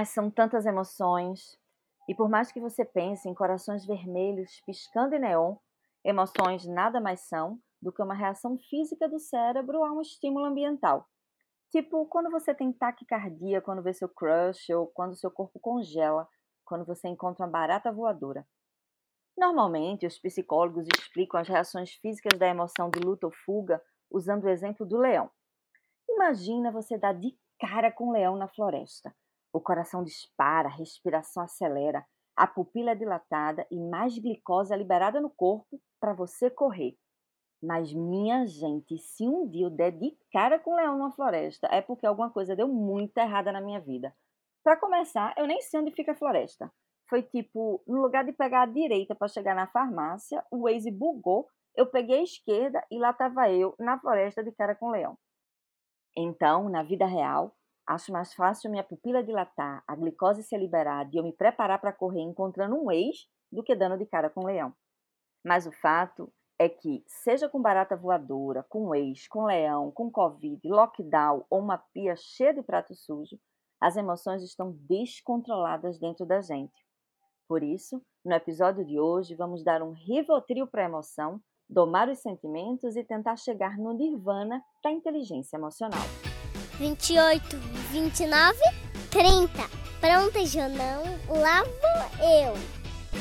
Ah, são tantas emoções. E por mais que você pense em corações vermelhos piscando em neon, emoções nada mais são do que uma reação física do cérebro a um estímulo ambiental. Tipo, quando você tem taquicardia quando vê seu crush, ou quando seu corpo congela quando você encontra uma barata voadora. Normalmente, os psicólogos explicam as reações físicas da emoção de luta ou fuga usando o exemplo do leão. Imagina você dar de cara com um leão na floresta. O coração dispara, a respiração acelera, a pupila é dilatada e mais glicose é liberada no corpo para você correr. Mas, minha gente, se um dia eu der de cara com um leão na floresta, é porque alguma coisa deu muito errada na minha vida. Para começar, eu nem sei onde fica a floresta. Foi tipo, no lugar de pegar a direita para chegar na farmácia, o Waze bugou, eu peguei a esquerda e lá estava eu, na floresta de cara com o leão. Então, na vida real, acho mais fácil minha pupila dilatar, a glicose ser liberada e eu me preparar para correr encontrando um ex do que dando de cara com o leão. Mas o fato é que, seja com barata voadora, com ex, com leão, com covid, lockdown ou uma pia cheia de prato sujo, as emoções estão descontroladas dentro da gente. Por isso, no episódio de hoje, vamos dar um rivotril para a emoção, domar os sentimentos e tentar chegar no nirvana da inteligência emocional. 28, 29, 30. Pronta, Jonão? Lá vou eu.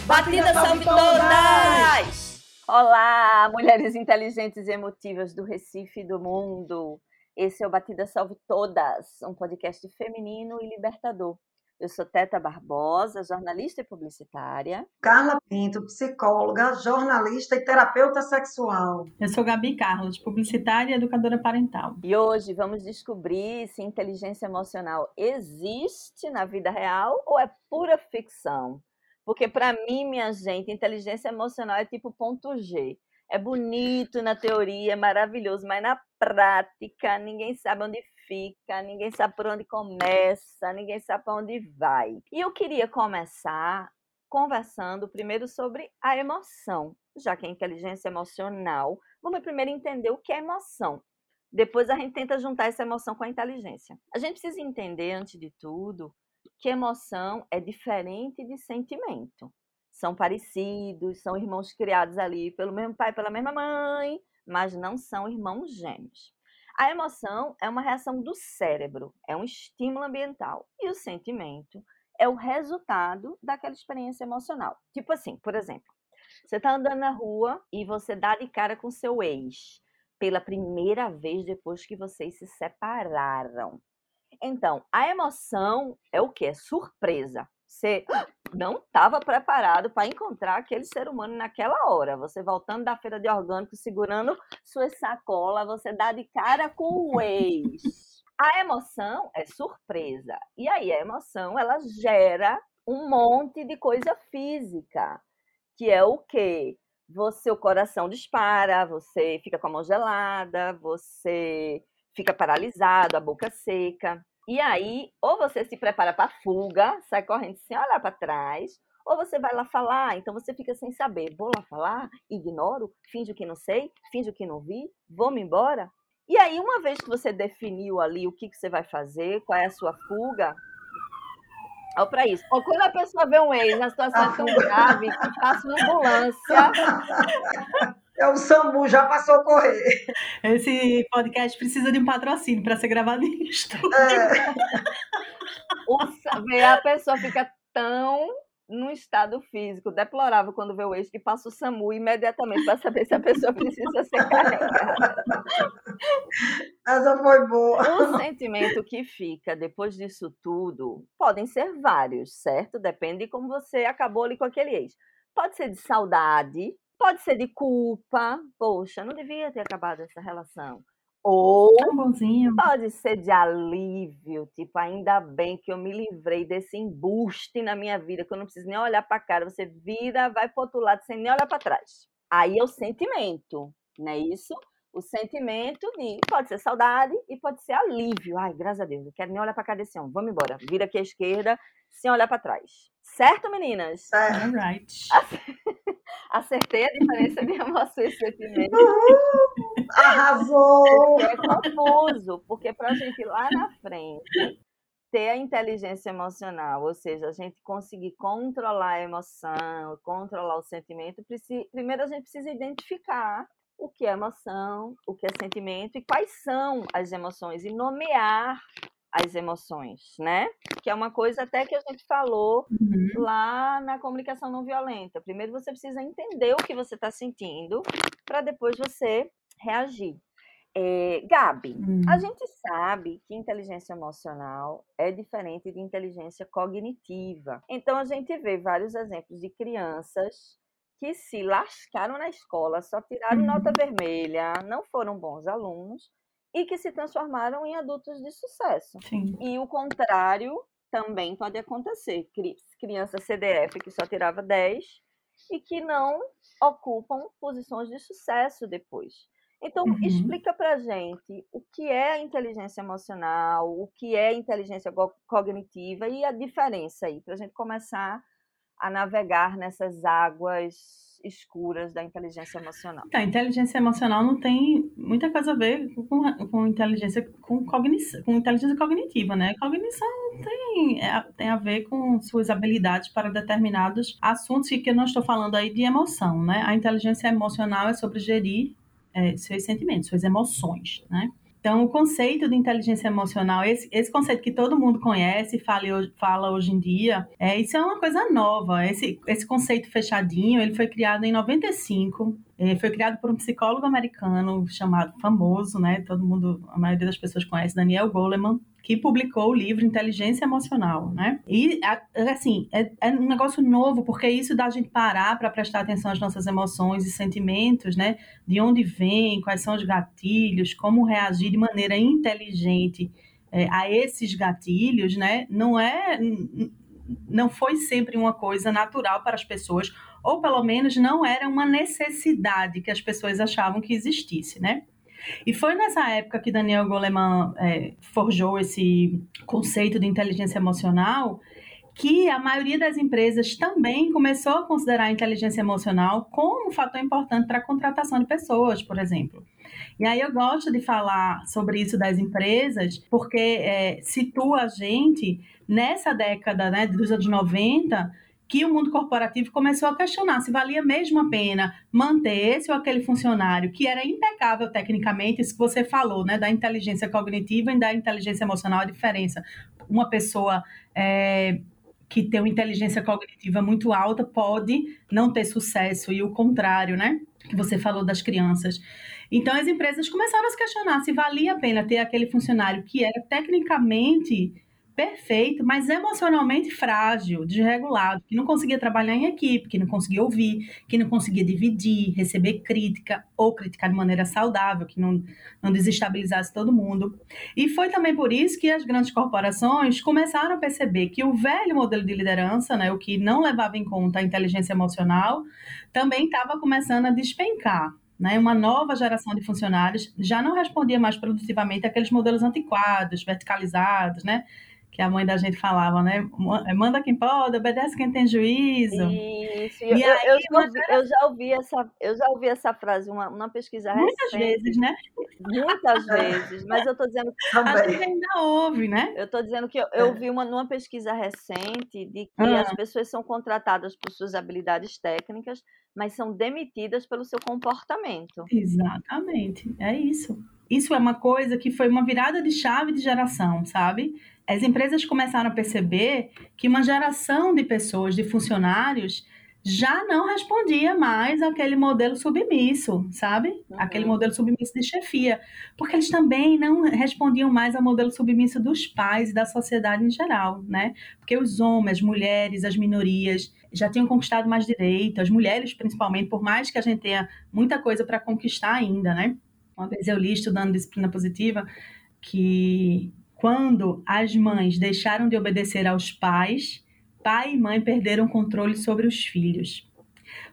Batida salve todas! Olá, mulheres inteligentes e emotivas do Recife e do mundo. Esse é o Batida Salve Todas, um podcast feminino e libertador. Eu sou Teta Barbosa, jornalista e publicitária. Carla Pinto, psicóloga, jornalista e terapeuta sexual. Eu sou Gabi Carlos, publicitária e educadora parental. E hoje vamos descobrir se inteligência emocional existe na vida real ou é pura ficção. Porque para mim, minha gente, inteligência emocional é tipo ponto G. É bonito na teoria, é maravilhoso, mas na prática ninguém sabe onde fica, ninguém sabe por onde começa, ninguém sabe para onde vai. E eu queria começar conversando primeiro sobre a emoção, já que é inteligência emocional. Vamos primeiro entender o que é emoção. Depois a gente tenta juntar essa emoção com a inteligência. A gente precisa entender, antes de tudo, que emoção é diferente de sentimento. São parecidos, são irmãos criados ali pelo mesmo pai, pela mesma mãe, mas não são irmãos gêmeos. A emoção é uma reação do cérebro, é um estímulo ambiental. E o sentimento é o resultado daquela experiência emocional. Tipo assim, por exemplo, você está andando na rua e você dá de cara com seu ex pela primeira vez depois que vocês se separaram. Então, a emoção é o que? É surpresa. Você não estava preparado para encontrar aquele ser humano naquela hora. Você voltando da feira de orgânico, segurando sua sacola, você dá de cara com o ex. A emoção é surpresa. E aí a emoção, ela gera um monte de coisa física, que é o quê? Você, o coração dispara, você fica com a mão gelada, você fica paralisado, a boca seca. E aí, ou você se prepara para fuga, sai correndo sem olhar para trás, ou você vai lá falar, então você fica sem saber. Vou lá falar, ignoro, finjo que não sei, finjo que não vi, vou-me embora. E aí, uma vez que você definiu ali o que, que você vai fazer, qual é a sua fuga, Olha para isso. Ou quando a pessoa vê um ex na situação tão grave que passa uma ambulância. É o SAMU, já passou a correr. Esse podcast precisa de um patrocínio para ser gravado em estúdio. É. a pessoa fica tão num estado físico deplorável quando vê o ex que passa o SAMU imediatamente para saber se a pessoa precisa ser carregada. Essa foi boa. O sentimento que fica depois disso tudo podem ser vários, certo? Depende de como você acabou ali com aquele ex. Pode ser de saudade, Pode ser de culpa, poxa, não devia ter acabado essa relação. Ou pode ser de alívio, tipo, ainda bem que eu me livrei desse embuste na minha vida, que eu não preciso nem olhar para cara, você vira, vai para outro lado sem nem olhar para trás. Aí é o sentimento, não é isso? O sentimento de pode ser saudade e pode ser alívio. Ai, graças a Deus, não quero nem olhar para cá desse homem. Vamos embora. Vira aqui à esquerda sem olhar para trás. Certo, meninas? All right. Acertei a diferença de emoção e sentimento. Arrasou! É confuso, porque para a gente lá na frente ter a inteligência emocional, ou seja, a gente conseguir controlar a emoção, controlar o sentimento, primeiro a gente precisa identificar o que é emoção, o que é sentimento e quais são as emoções e nomear as emoções, né? Que é uma coisa até que a gente falou uhum. lá na comunicação não violenta. Primeiro você precisa entender o que você está sentindo para depois você reagir. É, Gabi, hum. a gente sabe que inteligência emocional é diferente de inteligência cognitiva. Então, a gente vê vários exemplos de crianças que se lascaram na escola, só tiraram hum. nota vermelha, não foram bons alunos e que se transformaram em adultos de sucesso. Sim. E o contrário também pode acontecer. Criança CDF que só tirava 10 e que não ocupam posições de sucesso depois. Então, uhum. explica para gente o que é a inteligência emocional, o que é inteligência cognitiva e a diferença aí, para a gente começar a navegar nessas águas escuras da inteligência emocional. Então, a inteligência emocional não tem muita coisa a ver com, com inteligência com cognição, com inteligência cognitiva, né? Cognição tem, é, tem a ver com suas habilidades para determinados assuntos e que eu não estou falando aí de emoção, né? A inteligência emocional é sobre gerir é, seus sentimentos, suas emoções, né? Então, o conceito de inteligência emocional, esse, esse conceito que todo mundo conhece fala, fala hoje em dia, é, isso é uma coisa nova. Esse, esse conceito fechadinho, ele foi criado em 95, é, foi criado por um psicólogo americano chamado famoso, né? Todo mundo, a maioria das pessoas conhece, Daniel Goleman, que publicou o livro Inteligência Emocional, né? E, assim, é, é um negócio novo, porque isso dá a gente parar para prestar atenção às nossas emoções e sentimentos, né? De onde vem, quais são os gatilhos, como reagir de maneira inteligente é, a esses gatilhos, né? Não é não foi sempre uma coisa natural para as pessoas, ou pelo menos não era uma necessidade que as pessoas achavam que existisse, né? E foi nessa época que Daniel Goleman é, forjou esse conceito de inteligência emocional que a maioria das empresas também começou a considerar a inteligência emocional como um fator importante para a contratação de pessoas, por exemplo. E aí eu gosto de falar sobre isso das empresas, porque é, situa a gente nessa década né, dos anos 90 que o mundo corporativo começou a questionar se valia mesmo a pena manter esse ou aquele funcionário que era impecável tecnicamente, isso que você falou, né, da inteligência cognitiva e da inteligência emocional, a diferença. Uma pessoa é, que tem uma inteligência cognitiva muito alta pode não ter sucesso, e o contrário, né, que você falou das crianças. Então, as empresas começaram a se questionar se valia a pena ter aquele funcionário que era tecnicamente perfeito, mas emocionalmente frágil, desregulado, que não conseguia trabalhar em equipe, que não conseguia ouvir, que não conseguia dividir, receber crítica ou criticar de maneira saudável, que não, não desestabilizasse todo mundo. E foi também por isso que as grandes corporações começaram a perceber que o velho modelo de liderança, né, o que não levava em conta a inteligência emocional, também estava começando a despencar. Né, uma nova geração de funcionários já não respondia mais produtivamente àqueles modelos antiquados, verticalizados, né, que a mãe da gente falava, né? Manda quem pode, obedece quem tem juízo. Isso. E eu, aí, eu, já, eu, já ouvi essa, eu já ouvi essa frase, uma, uma pesquisa Muitas recente. vezes, né? Muitas vezes, mas eu estou dizendo que a gente ainda ouve, né? Eu estou dizendo que eu, eu é. vi uma numa pesquisa recente de que ah. as pessoas são contratadas por suas habilidades técnicas, mas são demitidas pelo seu comportamento. Exatamente, é isso. Isso é uma coisa que foi uma virada de chave de geração, sabe? as empresas começaram a perceber que uma geração de pessoas, de funcionários, já não respondia mais àquele modelo submisso, sabe? Uhum. Aquele modelo submisso de chefia. Porque eles também não respondiam mais ao modelo submisso dos pais e da sociedade em geral, né? Porque os homens, as mulheres, as minorias já tinham conquistado mais direitos, as mulheres principalmente, por mais que a gente tenha muita coisa para conquistar ainda, né? Uma vez eu li estudando disciplina positiva que quando as mães deixaram de obedecer aos pais, pai e mãe perderam controle sobre os filhos.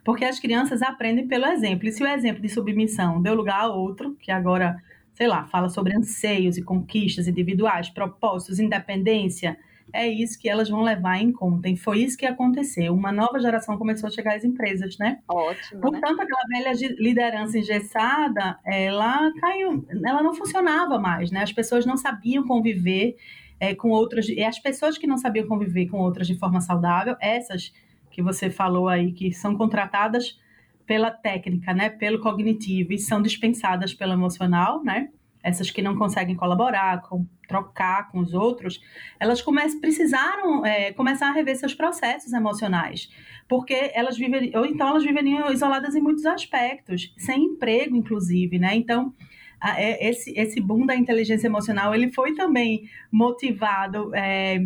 Porque as crianças aprendem pelo exemplo. E se o exemplo de submissão deu lugar a outro, que agora, sei lá, fala sobre anseios e conquistas individuais, propósitos, independência, é isso que elas vão levar em conta. E foi isso que aconteceu. Uma nova geração começou a chegar às empresas, né? Ótimo. Portanto, né? aquela velha liderança engessada, ela caiu, ela não funcionava mais, né? As pessoas não sabiam conviver é, com outras, e as pessoas que não sabiam conviver com outras de forma saudável, essas que você falou aí, que são contratadas pela técnica, né, pelo cognitivo e são dispensadas pelo emocional, né? Essas que não conseguem colaborar, com, trocar com os outros, elas come precisaram é, começar a rever seus processos emocionais, porque elas viveriam, ou então elas viveriam isoladas em muitos aspectos, sem emprego, inclusive, né? Então, a, é, esse, esse boom da inteligência emocional, ele foi também motivado é,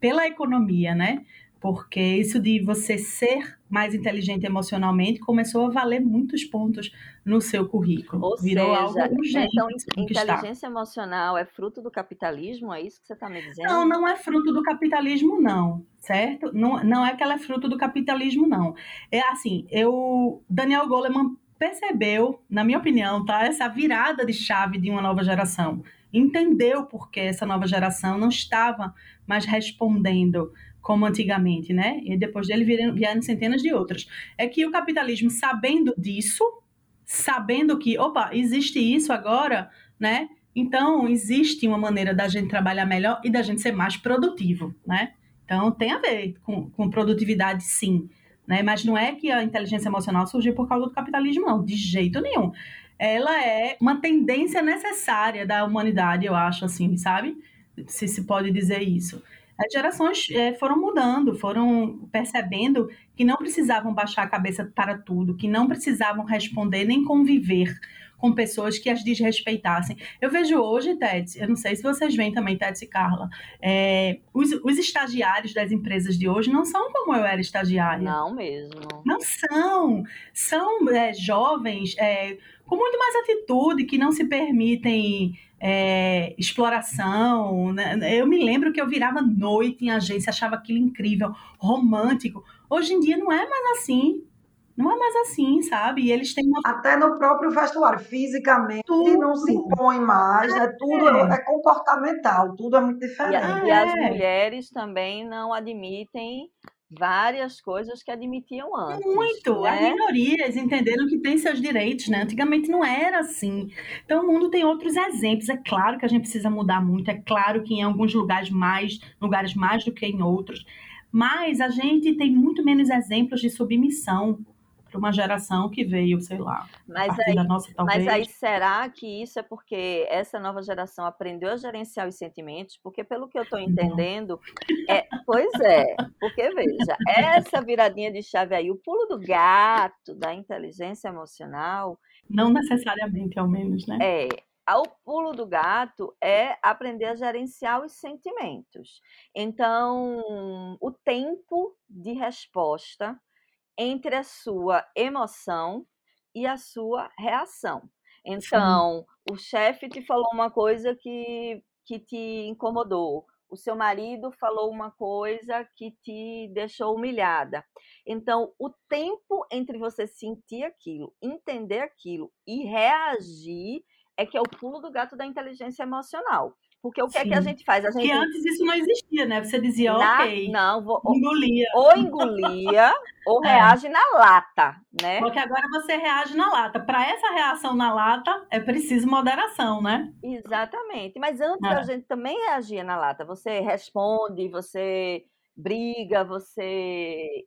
pela economia, né? Porque isso de você ser mais inteligente emocionalmente começou a valer muitos pontos no seu currículo. Ou Virou seja, algo urgente. Então, inteligência emocional é fruto do capitalismo? É isso que você está me dizendo? Não, não é fruto do capitalismo, não, certo? Não, não é que ela é fruto do capitalismo, não. É assim, eu, Daniel Goleman percebeu, na minha opinião, tá, essa virada de chave de uma nova geração. Entendeu por que essa nova geração não estava mais respondendo como antigamente, né? E depois dele vieram, vieram centenas de outras. É que o capitalismo, sabendo disso, sabendo que, opa, existe isso agora, né? Então, existe uma maneira da gente trabalhar melhor e da gente ser mais produtivo, né? Então, tem a ver com, com produtividade, sim. Né? Mas não é que a inteligência emocional surgiu por causa do capitalismo, não, de jeito nenhum. Ela é uma tendência necessária da humanidade, eu acho, assim, sabe? Se se pode dizer isso as gerações é, foram mudando, foram percebendo que não precisavam baixar a cabeça para tudo, que não precisavam responder nem conviver com pessoas que as desrespeitassem. Eu vejo hoje, Tete, eu não sei se vocês veem também, Tete e Carla, é, os, os, estagiários das empresas de hoje não são como eu era estagiária. Não mesmo. Não são. São é, jovens é, com muito mais atitude, que não se permitem é, exploração. Né? Eu me lembro que eu virava noite em agência, achava aquilo incrível, romântico. Hoje em dia não é mais assim. Não é mais assim, sabe? E eles têm uma... Até no próprio vestuário, fisicamente, tudo. não se impõe mais, né? Tudo é. é comportamental, tudo é muito diferente. E, e as é. mulheres também não admitem várias coisas que admitiam antes. Muito. Né? As minorias entenderam que tem seus direitos, né? Antigamente não era assim. Então o mundo tem outros exemplos. É claro que a gente precisa mudar muito. É claro que em alguns lugares mais, lugares mais do que em outros. Mas a gente tem muito menos exemplos de submissão para uma geração que veio, sei lá, mas aí, nossa talvez. Mas aí será que isso é porque essa nova geração aprendeu a gerenciar os sentimentos? Porque pelo que eu estou entendendo, é, pois é, porque veja, essa viradinha de chave aí, o pulo do gato da inteligência emocional, não necessariamente, ao menos, né? É, o pulo do gato é aprender a gerenciar os sentimentos. Então, o tempo de resposta entre a sua emoção e a sua reação. Então, Sim. o chefe te falou uma coisa que, que te incomodou, o seu marido falou uma coisa que te deixou humilhada. Então, o tempo entre você sentir aquilo, entender aquilo e reagir é que é o pulo do gato da inteligência emocional. Porque o que Sim. é que a gente faz? A gente... Que antes isso não existia, né? Você dizia, na... ok. Não, vou... engolia. Ou engolia, ou é. reage na lata, né? Porque agora você reage na lata. Para essa reação na lata, é preciso moderação, né? Exatamente. Mas antes é. a gente também reagia na lata. Você responde, você briga, você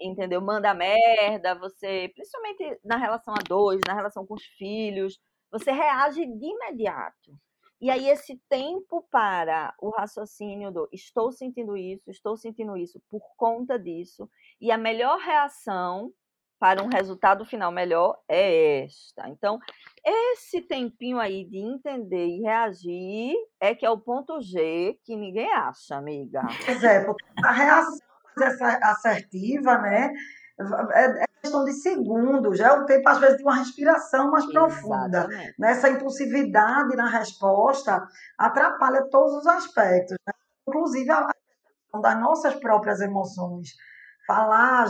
entendeu, manda merda, você, principalmente na relação a dois, na relação com os filhos, você reage de imediato. E aí, esse tempo para o raciocínio do estou sentindo isso, estou sentindo isso por conta disso, e a melhor reação para um resultado final melhor é esta. Então, esse tempinho aí de entender e reagir é que é o ponto G que ninguém acha, amiga. Pois é, porque a reação assertiva, né? É, é questão de segundos, já é o tempo, às vezes, de uma respiração mais profunda. Nessa impulsividade na resposta atrapalha todos os aspectos, né? inclusive a questão das nossas próprias emoções. Falar,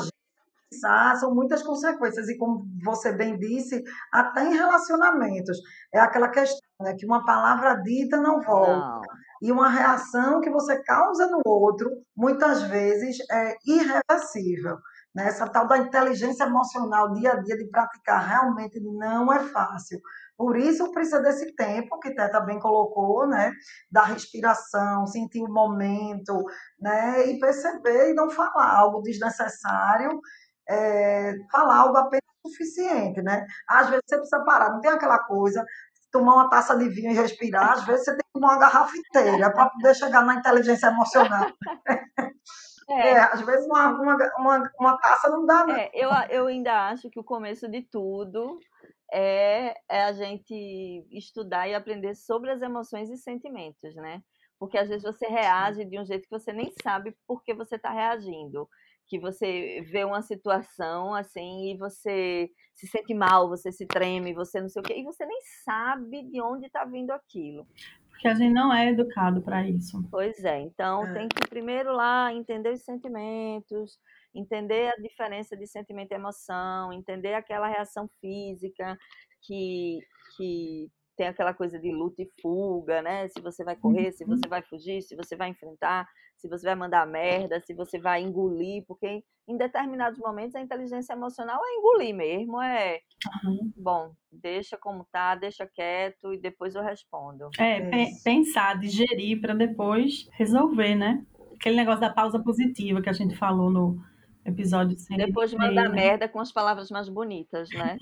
pensar, são muitas consequências, e como você bem disse, até em relacionamentos. É aquela questão né, que uma palavra dita não volta. Não. E uma reação que você causa no outro, muitas vezes, é irreversível. Né? Essa tal da inteligência emocional dia a dia de praticar realmente não é fácil, Por isso precisa desse tempo que Teta bem colocou, né? Da respiração, sentir o momento, né? E perceber e não falar algo desnecessário, é, falar algo apenas suficiente, né? Às vezes você precisa parar, não tem aquela coisa, tomar uma taça de vinho e respirar, às vezes você tem que tomar uma garrafa inteira para poder chegar na inteligência emocional. É. é, às vezes uma, uma, uma, uma taça não dá, né? É, eu, eu ainda acho que o começo de tudo é, é a gente estudar e aprender sobre as emoções e sentimentos, né? Porque às vezes você reage de um jeito que você nem sabe por que você está reagindo que você vê uma situação assim e você se sente mal, você se treme, você não sei o quê, e você nem sabe de onde está vindo aquilo. Porque a gente não é educado para isso. Pois é, então é. tem que primeiro lá entender os sentimentos, entender a diferença de sentimento e emoção, entender aquela reação física que, que tem aquela coisa de luta e fuga, né? Se você vai correr, se você uhum. vai fugir, se você vai enfrentar se você vai mandar merda, se você vai engolir, porque em determinados momentos a inteligência emocional é engolir mesmo, é uhum. bom, deixa como tá, deixa quieto e depois eu respondo. É, é pensar, digerir para depois resolver, né? Aquele negócio da pausa positiva que a gente falou no episódio Depois mandar né? merda com as palavras mais bonitas, né?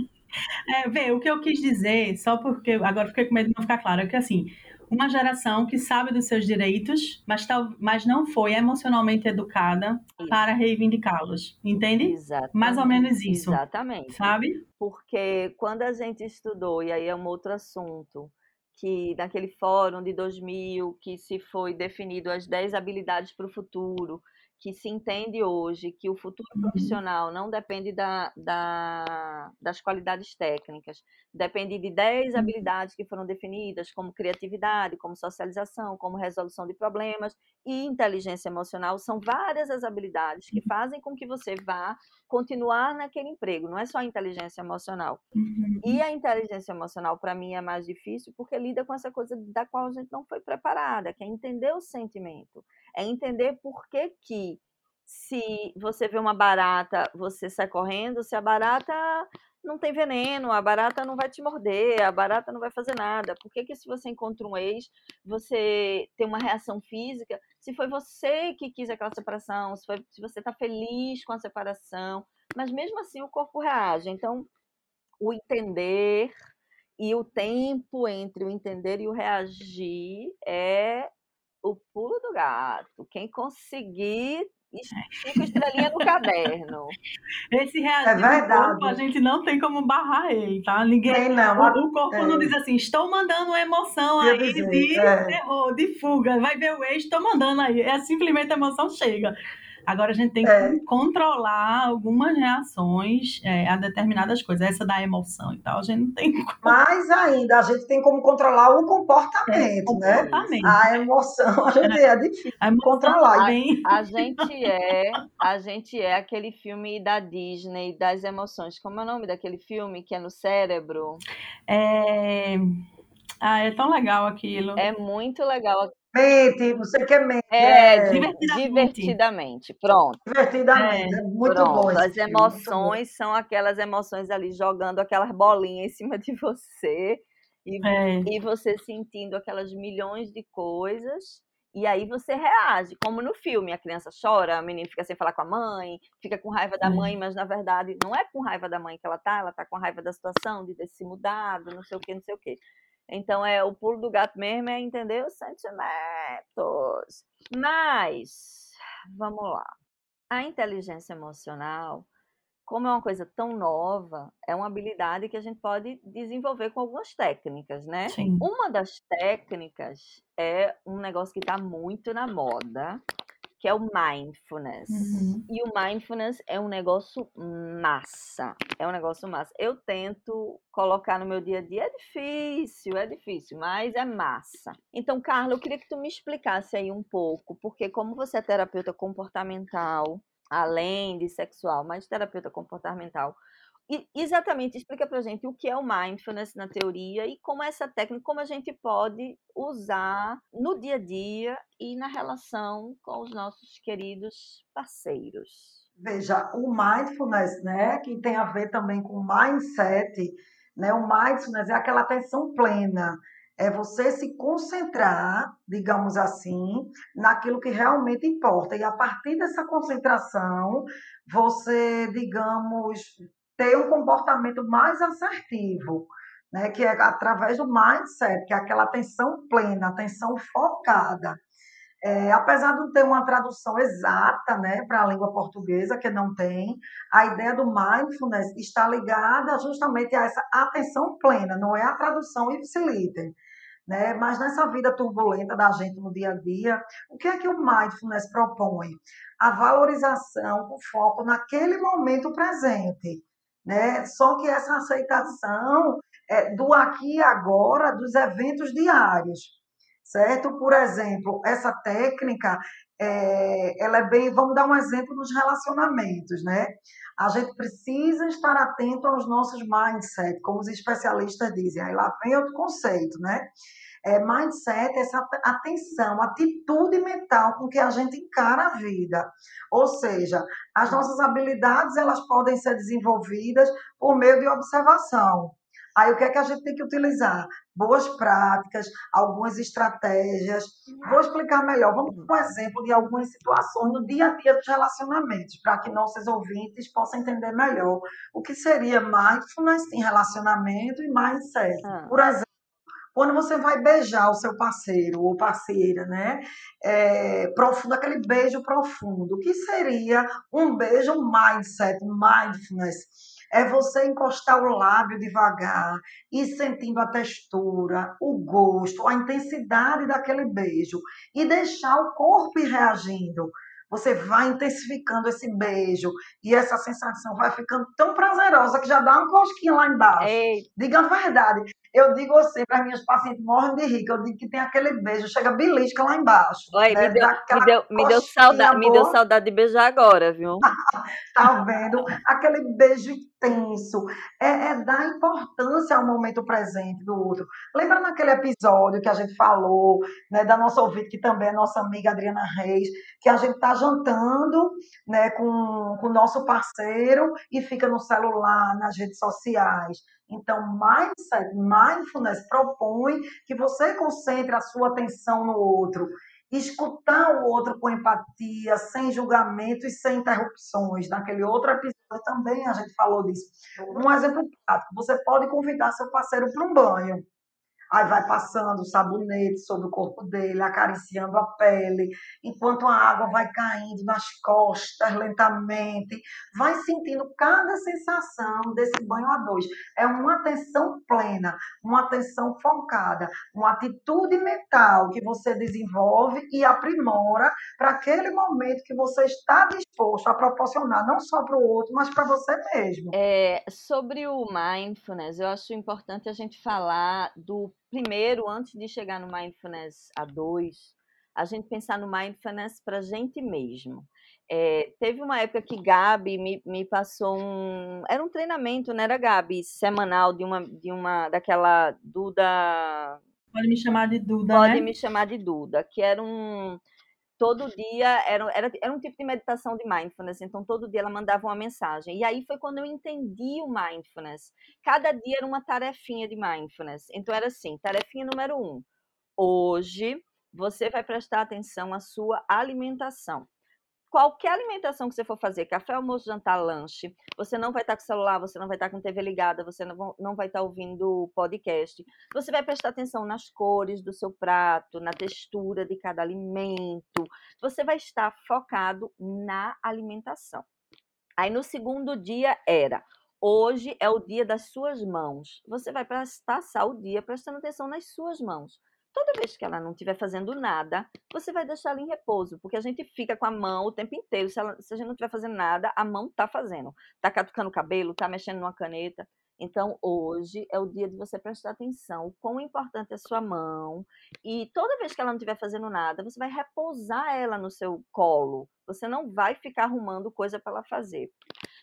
É, vê, o que eu quis dizer, só porque agora fiquei com medo de não ficar claro, é que assim, uma geração que sabe dos seus direitos, mas, tal, mas não foi emocionalmente educada isso. para reivindicá-los. Entende? Exatamente. Mais ou menos isso. Exatamente. Sabe? Porque quando a gente estudou, e aí é um outro assunto, que naquele fórum de 2000 que se foi definido as 10 habilidades para o futuro, que se entende hoje que o futuro uhum. profissional não depende da, da, das qualidades técnicas, depende de 10 uhum. habilidades que foram definidas, como criatividade, como socialização, como resolução de problemas e inteligência emocional. São várias as habilidades que uhum. fazem com que você vá continuar naquele emprego, não é só a inteligência emocional. E a inteligência emocional, para mim, é mais difícil porque lida com essa coisa da qual a gente não foi preparada, que é entender o sentimento é entender por que que se você vê uma barata, você sai correndo, se a barata não tem veneno, a barata não vai te morder, a barata não vai fazer nada. Por que, que se você encontra um ex, você tem uma reação física? Se foi você que quis aquela separação, se, foi, se você está feliz com a separação, mas mesmo assim o corpo reage. Então, o entender e o tempo entre o entender e o reagir é o pulo do gato. Quem conseguir Cinco estrelinhas no caderno. Esse reagir é corpo, a gente não tem como barrar ele, tá? Ninguém, tem, não. O, o corpo é. não diz assim, estou mandando uma emoção aí dizer, de é. terror, de fuga. Vai ver o ex, estou mandando aí. É simplesmente a emoção chega. Agora a gente tem que é. controlar algumas reações é, a determinadas coisas. Essa da emoção e tal, a gente não tem como. Mais ainda, a gente tem como controlar o comportamento, é, né? Comportamento. A emoção, a gente é difícil controlar. A, a, gente é, a gente é aquele filme da Disney das emoções. Como é o nome daquele filme que é no cérebro? É... Ah, é tão legal aquilo. É muito legal. Mente, você quer mente. É, é. Divertidamente. divertidamente. Pronto. Divertidamente, é, é muito Pronto. bom. As emoções são aquelas emoções ali jogando aquelas bolinhas em cima de você e, é. e você sentindo aquelas milhões de coisas. E aí você reage, como no filme, a criança chora, a menina fica sem falar com a mãe, fica com raiva da mãe, mas na verdade não é com raiva da mãe que ela tá, ela tá com raiva da situação, de ter se mudado, não sei o que, não sei o que. Então, é o pulo do gato mesmo é entender os sentimentos. Mas, vamos lá. A inteligência emocional, como é uma coisa tão nova, é uma habilidade que a gente pode desenvolver com algumas técnicas, né? Sim. Uma das técnicas é um negócio que está muito na moda, que é o mindfulness. Uhum. E o mindfulness é um negócio massa. É um negócio massa. Eu tento colocar no meu dia a dia, é difícil, é difícil, mas é massa. Então, Carla, eu queria que tu me explicasse aí um pouco, porque como você é terapeuta comportamental, além de sexual, mas terapeuta comportamental, exatamente, explica pra gente o que é o mindfulness na teoria e como essa técnica, como a gente pode usar no dia a dia e na relação com os nossos queridos parceiros. Veja, o mindfulness, né, que tem a ver também com mindset, Né? O mindfulness é aquela atenção plena, é você se concentrar, digamos assim, naquilo que realmente importa. E a partir dessa concentração, você, digamos, ter um comportamento mais assertivo, né? que é através do mindset, que é aquela atenção plena, atenção focada. É, apesar de não ter uma tradução exata né, para a língua portuguesa, que não tem, a ideia do mindfulness está ligada justamente a essa atenção plena, não é a tradução ipsiliter. Né? Mas nessa vida turbulenta da gente no dia a dia, o que é que o mindfulness propõe? A valorização, o foco naquele momento presente. Né? Só que essa aceitação é, do aqui e agora dos eventos diários certo? Por exemplo, essa técnica, é, ela é bem, vamos dar um exemplo nos relacionamentos, né? A gente precisa estar atento aos nossos mindset, como os especialistas dizem. Aí lá vem outro conceito, né? É, mindset é essa atenção, atitude mental com que a gente encara a vida. Ou seja, as nossas habilidades elas podem ser desenvolvidas por meio de observação. Aí o que é que a gente tem que utilizar? Boas práticas, algumas estratégias. Vou explicar melhor. Vamos dar um exemplo de algumas situações no dia a dia dos relacionamentos, para que nossos ouvintes possam entender melhor o que seria mindfulness em relacionamento e mindset. Ah. Por exemplo, quando você vai beijar o seu parceiro ou parceira, né? É, profundo, aquele beijo profundo. O que seria um beijo mindset, mindfulness? é você encostar o lábio devagar e sentindo a textura, o gosto, a intensidade daquele beijo e deixar o corpo ir reagindo. Você vai intensificando esse beijo e essa sensação vai ficando tão prazerosa que já dá uma cosquinha lá embaixo. Ei. Diga a verdade. Eu digo assim, para as minhas pacientes morrem de rir, eu digo que tem aquele beijo, chega belisca lá embaixo. Oi, né? me, deu, me, deu, me, deu saudade, me deu saudade de beijar agora, viu? tá vendo? Aquele beijo intenso. É, é, dar importância ao momento presente do outro. Lembra naquele episódio que a gente falou, né, da nossa ouvinte, que também é nossa amiga Adriana Reis, que a gente está jantando né, com o nosso parceiro e fica no celular, nas redes sociais. Então, mindset, mindfulness propõe que você concentre a sua atenção no outro, escutar o outro com empatia, sem julgamento e sem interrupções. Naquele outro episódio também a gente falou disso. Um exemplo prático: você pode convidar seu parceiro para um banho. Aí vai passando o sabonete sobre o corpo dele, acariciando a pele, enquanto a água vai caindo nas costas lentamente, vai sentindo cada sensação desse banho a dois. É uma atenção plena, uma atenção focada, uma atitude mental que você desenvolve e aprimora para aquele momento que você está disposto a proporcionar, não só para o outro, mas para você mesmo. É, sobre o mindfulness, eu acho importante a gente falar do primeiro, antes de chegar no Mindfulness A2, a gente pensar no Mindfulness para a gente mesmo. É, teve uma época que Gabi me, me passou um. Era um treinamento, não era, Gabi? Semanal de uma, de uma daquela Duda. Pode me chamar de Duda. Pode né? me chamar de Duda, que era um todo dia era, era, era um tipo de meditação de mindfulness, então todo dia ela mandava uma mensagem. E aí foi quando eu entendi o mindfulness. Cada dia era uma tarefinha de mindfulness. Então era assim: tarefinha número um. Hoje você vai prestar atenção à sua alimentação qualquer alimentação que você for fazer, café, almoço, jantar, lanche, você não vai estar com o celular, você não vai estar com TV ligada, você não, vai estar ouvindo podcast. Você vai prestar atenção nas cores do seu prato, na textura de cada alimento. Você vai estar focado na alimentação. Aí no segundo dia era Hoje é o dia das suas mãos. Você vai passar o dia prestando atenção nas suas mãos. Toda vez que ela não estiver fazendo nada, você vai deixar ela em repouso, porque a gente fica com a mão o tempo inteiro. Se, ela, se a gente não estiver fazendo nada, a mão está fazendo. Está catucando o cabelo, está mexendo numa caneta. Então, hoje é o dia de você prestar atenção o quão importante é a sua mão. E toda vez que ela não estiver fazendo nada, você vai repousar ela no seu colo. Você não vai ficar arrumando coisa para ela fazer.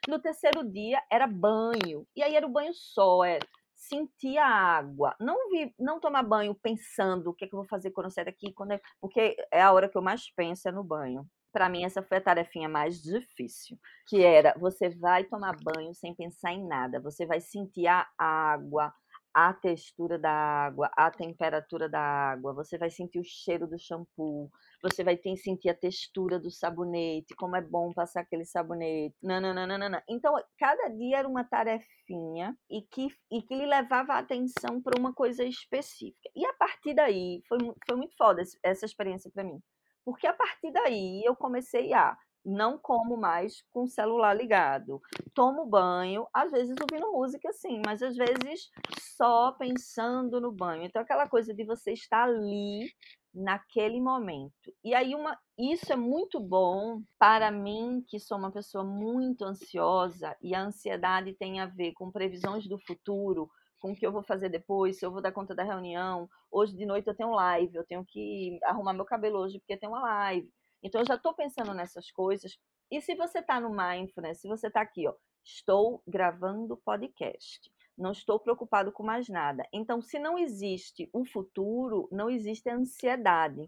No terceiro dia era banho. E aí era o banho só, é sentir a água, não vi, não tomar banho pensando o que, é que eu vou fazer quando eu sair daqui, quando é, porque é a hora que eu mais penso é no banho. para mim essa foi a tarefinha mais difícil, que era você vai tomar banho sem pensar em nada, você vai sentir a água, a textura da água, a temperatura da água, você vai sentir o cheiro do shampoo, você vai ter, sentir a textura do sabonete, como é bom passar aquele sabonete. Nananana. Então, cada dia era uma tarefinha e que, e que lhe levava a atenção para uma coisa específica. E a partir daí, foi, foi muito foda essa experiência para mim. Porque a partir daí eu comecei a não como mais com o celular ligado. Tomo banho, às vezes ouvindo música sim, mas às vezes só pensando no banho. Então aquela coisa de você estar ali naquele momento. E aí uma isso é muito bom para mim, que sou uma pessoa muito ansiosa e a ansiedade tem a ver com previsões do futuro, com o que eu vou fazer depois, se eu vou dar conta da reunião. Hoje de noite eu tenho live, eu tenho que arrumar meu cabelo hoje porque tem uma live. Então, eu já estou pensando nessas coisas. E se você está no mindfulness, se você está aqui, ó, estou gravando podcast, não estou preocupado com mais nada. Então, se não existe o futuro, não existe ansiedade.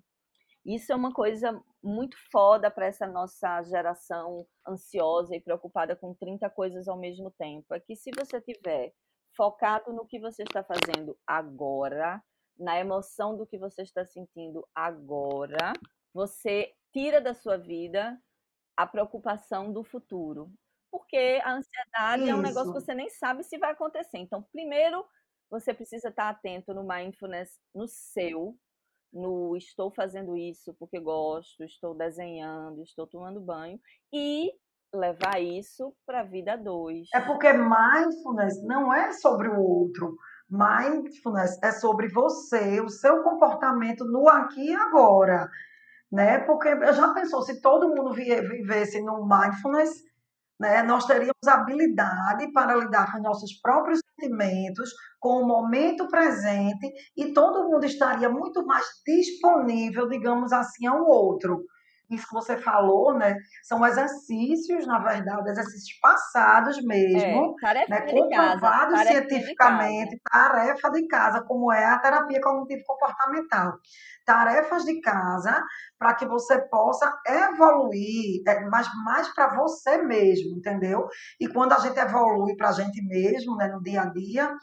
Isso é uma coisa muito foda para essa nossa geração ansiosa e preocupada com 30 coisas ao mesmo tempo. É que se você tiver focado no que você está fazendo agora, na emoção do que você está sentindo agora, você tira da sua vida a preocupação do futuro. Porque a ansiedade Isso. é um negócio que você nem sabe se vai acontecer. Então, primeiro, você precisa estar atento no mindfulness, no seu, no estou fazendo isso porque gosto, estou desenhando, estou tomando banho e levar isso para a vida dois. É porque mindfulness não é sobre o outro. Mindfulness é sobre você, o seu comportamento no aqui e agora né? Porque já pensou se todo mundo vivesse no mindfulness, né? Nós teríamos habilidade para lidar com nossos próprios sentimentos, com o momento presente e todo mundo estaria muito mais disponível, digamos assim, ao outro isso que você falou, né? São exercícios, na verdade, exercícios passados mesmo, é, né? comprovados cientificamente, de tarefa de casa, como é a terapia cognitivo comportamental. Tarefas de casa para que você possa evoluir, é, mas mais para você mesmo, entendeu? E quando a gente evolui para a gente mesmo, né, no dia a dia,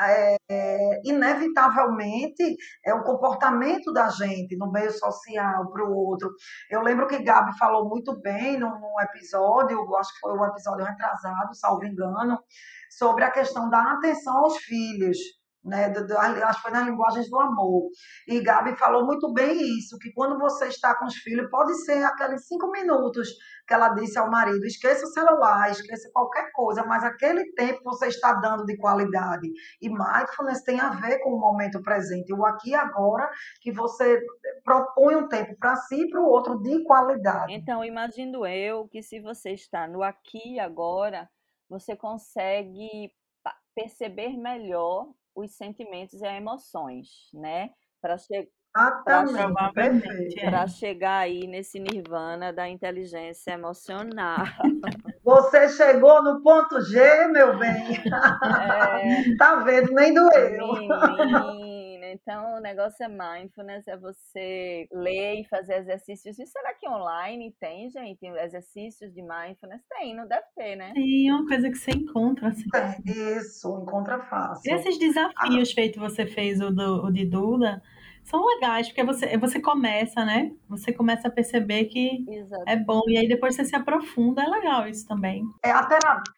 é, inevitavelmente é o comportamento da gente no meio social para o outro. Eu lembro que Gabi falou muito bem num, num episódio, acho que foi um episódio retrasado, salvo engano, sobre a questão da atenção aos filhos né? Acho que foi nas linguagens do amor. E Gabi falou muito bem isso, que quando você está com os filhos, pode ser aqueles cinco minutos que ela disse ao marido, esqueça o celular, esqueça qualquer coisa, mas aquele tempo você está dando de qualidade. E mindfulness tem a ver com o momento presente, o aqui e agora, que você propõe um tempo para si e para o outro de qualidade. Então, imagino eu que se você está no aqui e agora, você consegue perceber melhor os sentimentos e as emoções, né? Para che chegar aí nesse nirvana da inteligência emocional. Você chegou no ponto G, meu bem. É... tá vendo? Nem doeu. Menina. Então, o negócio é mindfulness, é você ler e fazer exercícios. E será que online tem, gente? Exercícios de mindfulness? Tem, não deve ter, né? Tem, é uma coisa que você encontra. Assim. Isso, encontra fácil. E esses desafios ah. feitos você fez, o, do, o de Duda, são legais, porque você, você começa, né? Você começa a perceber que Exato. é bom, e aí depois você se aprofunda, é legal isso também. É a terapia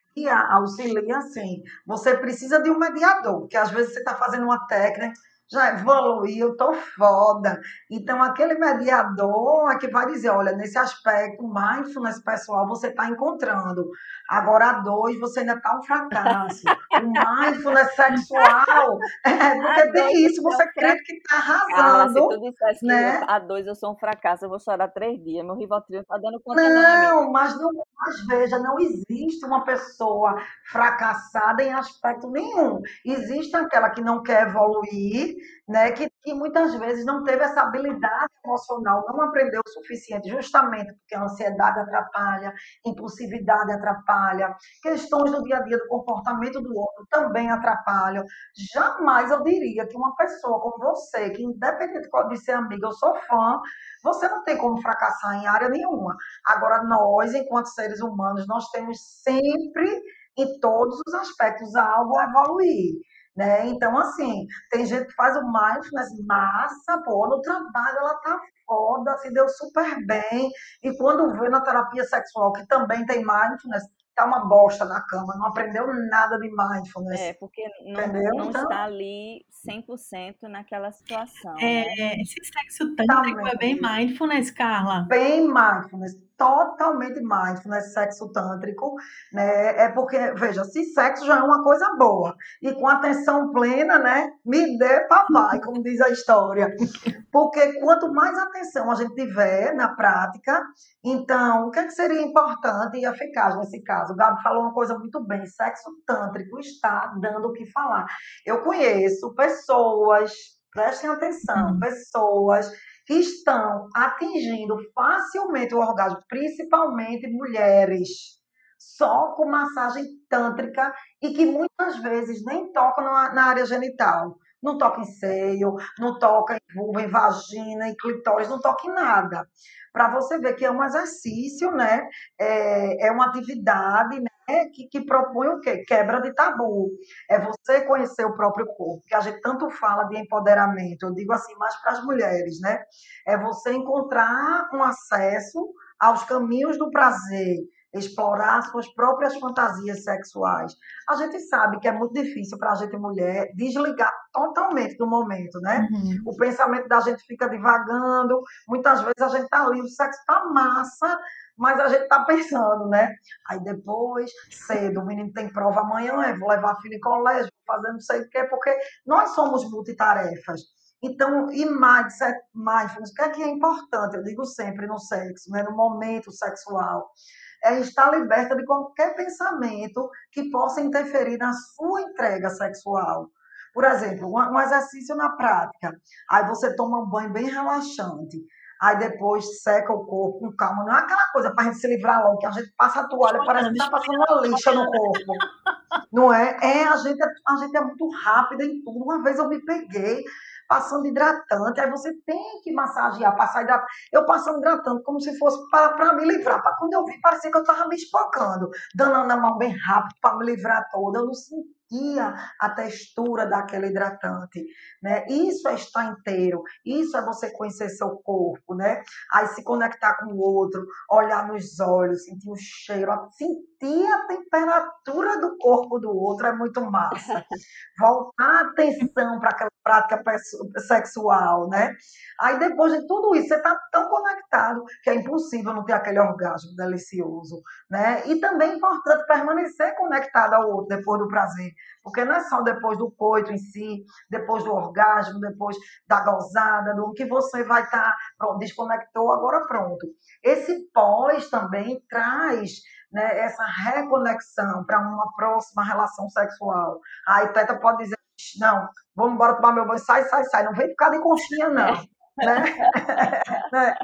auxilia assim. Você precisa de um mediador, porque às vezes você está fazendo uma técnica já evoluiu, tô foda. Então, aquele mediador é que vai dizer, olha, nesse aspecto, mindfulness pessoal, você está encontrando. Agora, a dois, você ainda está um fracasso. o mindfulness sexual, é, porque a tem isso, você crê que está arrasando. Ah, se tu dissesse né? que a dois eu sou um fracasso, eu vou chorar três dias, meu Rivotril está dando conta Não, mas, não, mas veja, não existe uma pessoa fracassada em aspecto nenhum. Existe aquela que não quer evoluir, né, que, que muitas vezes não teve essa habilidade emocional, não aprendeu o suficiente, justamente porque a ansiedade atrapalha, impulsividade atrapalha, questões do dia a dia do comportamento do outro também atrapalham. Jamais eu diria que uma pessoa como você, que independente de ser amiga, eu sou fã, você não tem como fracassar em área nenhuma. Agora, nós, enquanto seres humanos, nós temos sempre, em todos os aspectos, algo a evoluir. Né? Então, assim, tem gente que faz o mindfulness massa, pô, no trabalho ela tá foda, se deu super bem. E quando vê na terapia sexual, que também tem mindfulness, tá uma bosta na cama, não aprendeu nada de mindfulness. É, porque não, não então, está ali 100% naquela situação. É, né? esse sexo tântrico é bem mindfulness, Carla. Bem mindfulness totalmente mindfulness, sexo tântrico, né? É porque, veja, se sexo já é uma coisa boa e com atenção plena, né? Me dê papai, como diz a história. Porque quanto mais atenção a gente tiver na prática, então, o que, é que seria importante e eficaz nesse caso? O Gabi falou uma coisa muito bem: sexo tântrico está dando o que falar. Eu conheço pessoas, prestem atenção, hum. pessoas estão atingindo facilmente o orgasmo, principalmente mulheres, só com massagem tântrica e que muitas vezes nem tocam na área genital. Não toca em seio, não toca em vulva, em vagina, em clitóris, não toca em nada. Para você ver que é um exercício, né? É, é uma atividade, né? É, que, que propõe o quê? Quebra de tabu. É você conhecer o próprio corpo, que a gente tanto fala de empoderamento, eu digo assim, mais para as mulheres, né? É você encontrar um acesso aos caminhos do prazer, explorar suas próprias fantasias sexuais. A gente sabe que é muito difícil para a gente mulher desligar totalmente do momento, né? Uhum. O pensamento da gente fica divagando, muitas vezes a gente está ali, o sexo está massa, mas a gente está pensando, né? Aí depois, cedo, o menino tem prova amanhã, eu vou levar a filha em colégio, fazer não sei o quê, porque nós somos multitarefas. Então, e mindset, mindfulness, o que é que é importante? Eu digo sempre no sexo, né? no momento sexual, é estar liberta de qualquer pensamento que possa interferir na sua entrega sexual. Por exemplo, um exercício na prática. Aí você toma um banho bem relaxante aí depois seca o corpo com calma. Não é aquela coisa para a gente se livrar logo, que a gente passa a toalha, parece que está passando uma lixa no corpo. Não é? É, a gente, é, a gente é muito rápida em tudo. Uma vez eu me peguei passando hidratante, aí você tem que massagear, passar hidratante. Eu passando hidratante como se fosse para me livrar. Para quando eu vi, parecia que eu estava me espocando, dando a mão bem rápido para me livrar toda. Eu não senti sentia a textura daquele hidratante, né? Isso é estar inteiro, isso é você conhecer seu corpo, né? Aí se conectar com o outro, olhar nos olhos, sentir o cheiro, sentir a temperatura do corpo do outro é muito massa. Voltar a atenção para aquela prática sexual, né? Aí depois de tudo isso, você está tão conectado que é impossível não ter aquele orgasmo delicioso, né? E também é importante permanecer conectado ao outro depois do prazer. Porque não é só depois do coito em si, depois do orgasmo, depois da gozada, do que você vai estar, tá, pronto, desconectou, agora pronto. Esse pós também traz né, essa reconexão para uma próxima relação sexual. Aí Teta pode dizer, não, vamos embora tomar meu banho, sai, sai, sai, não vem ficar de conchinha, não. É. Né? né?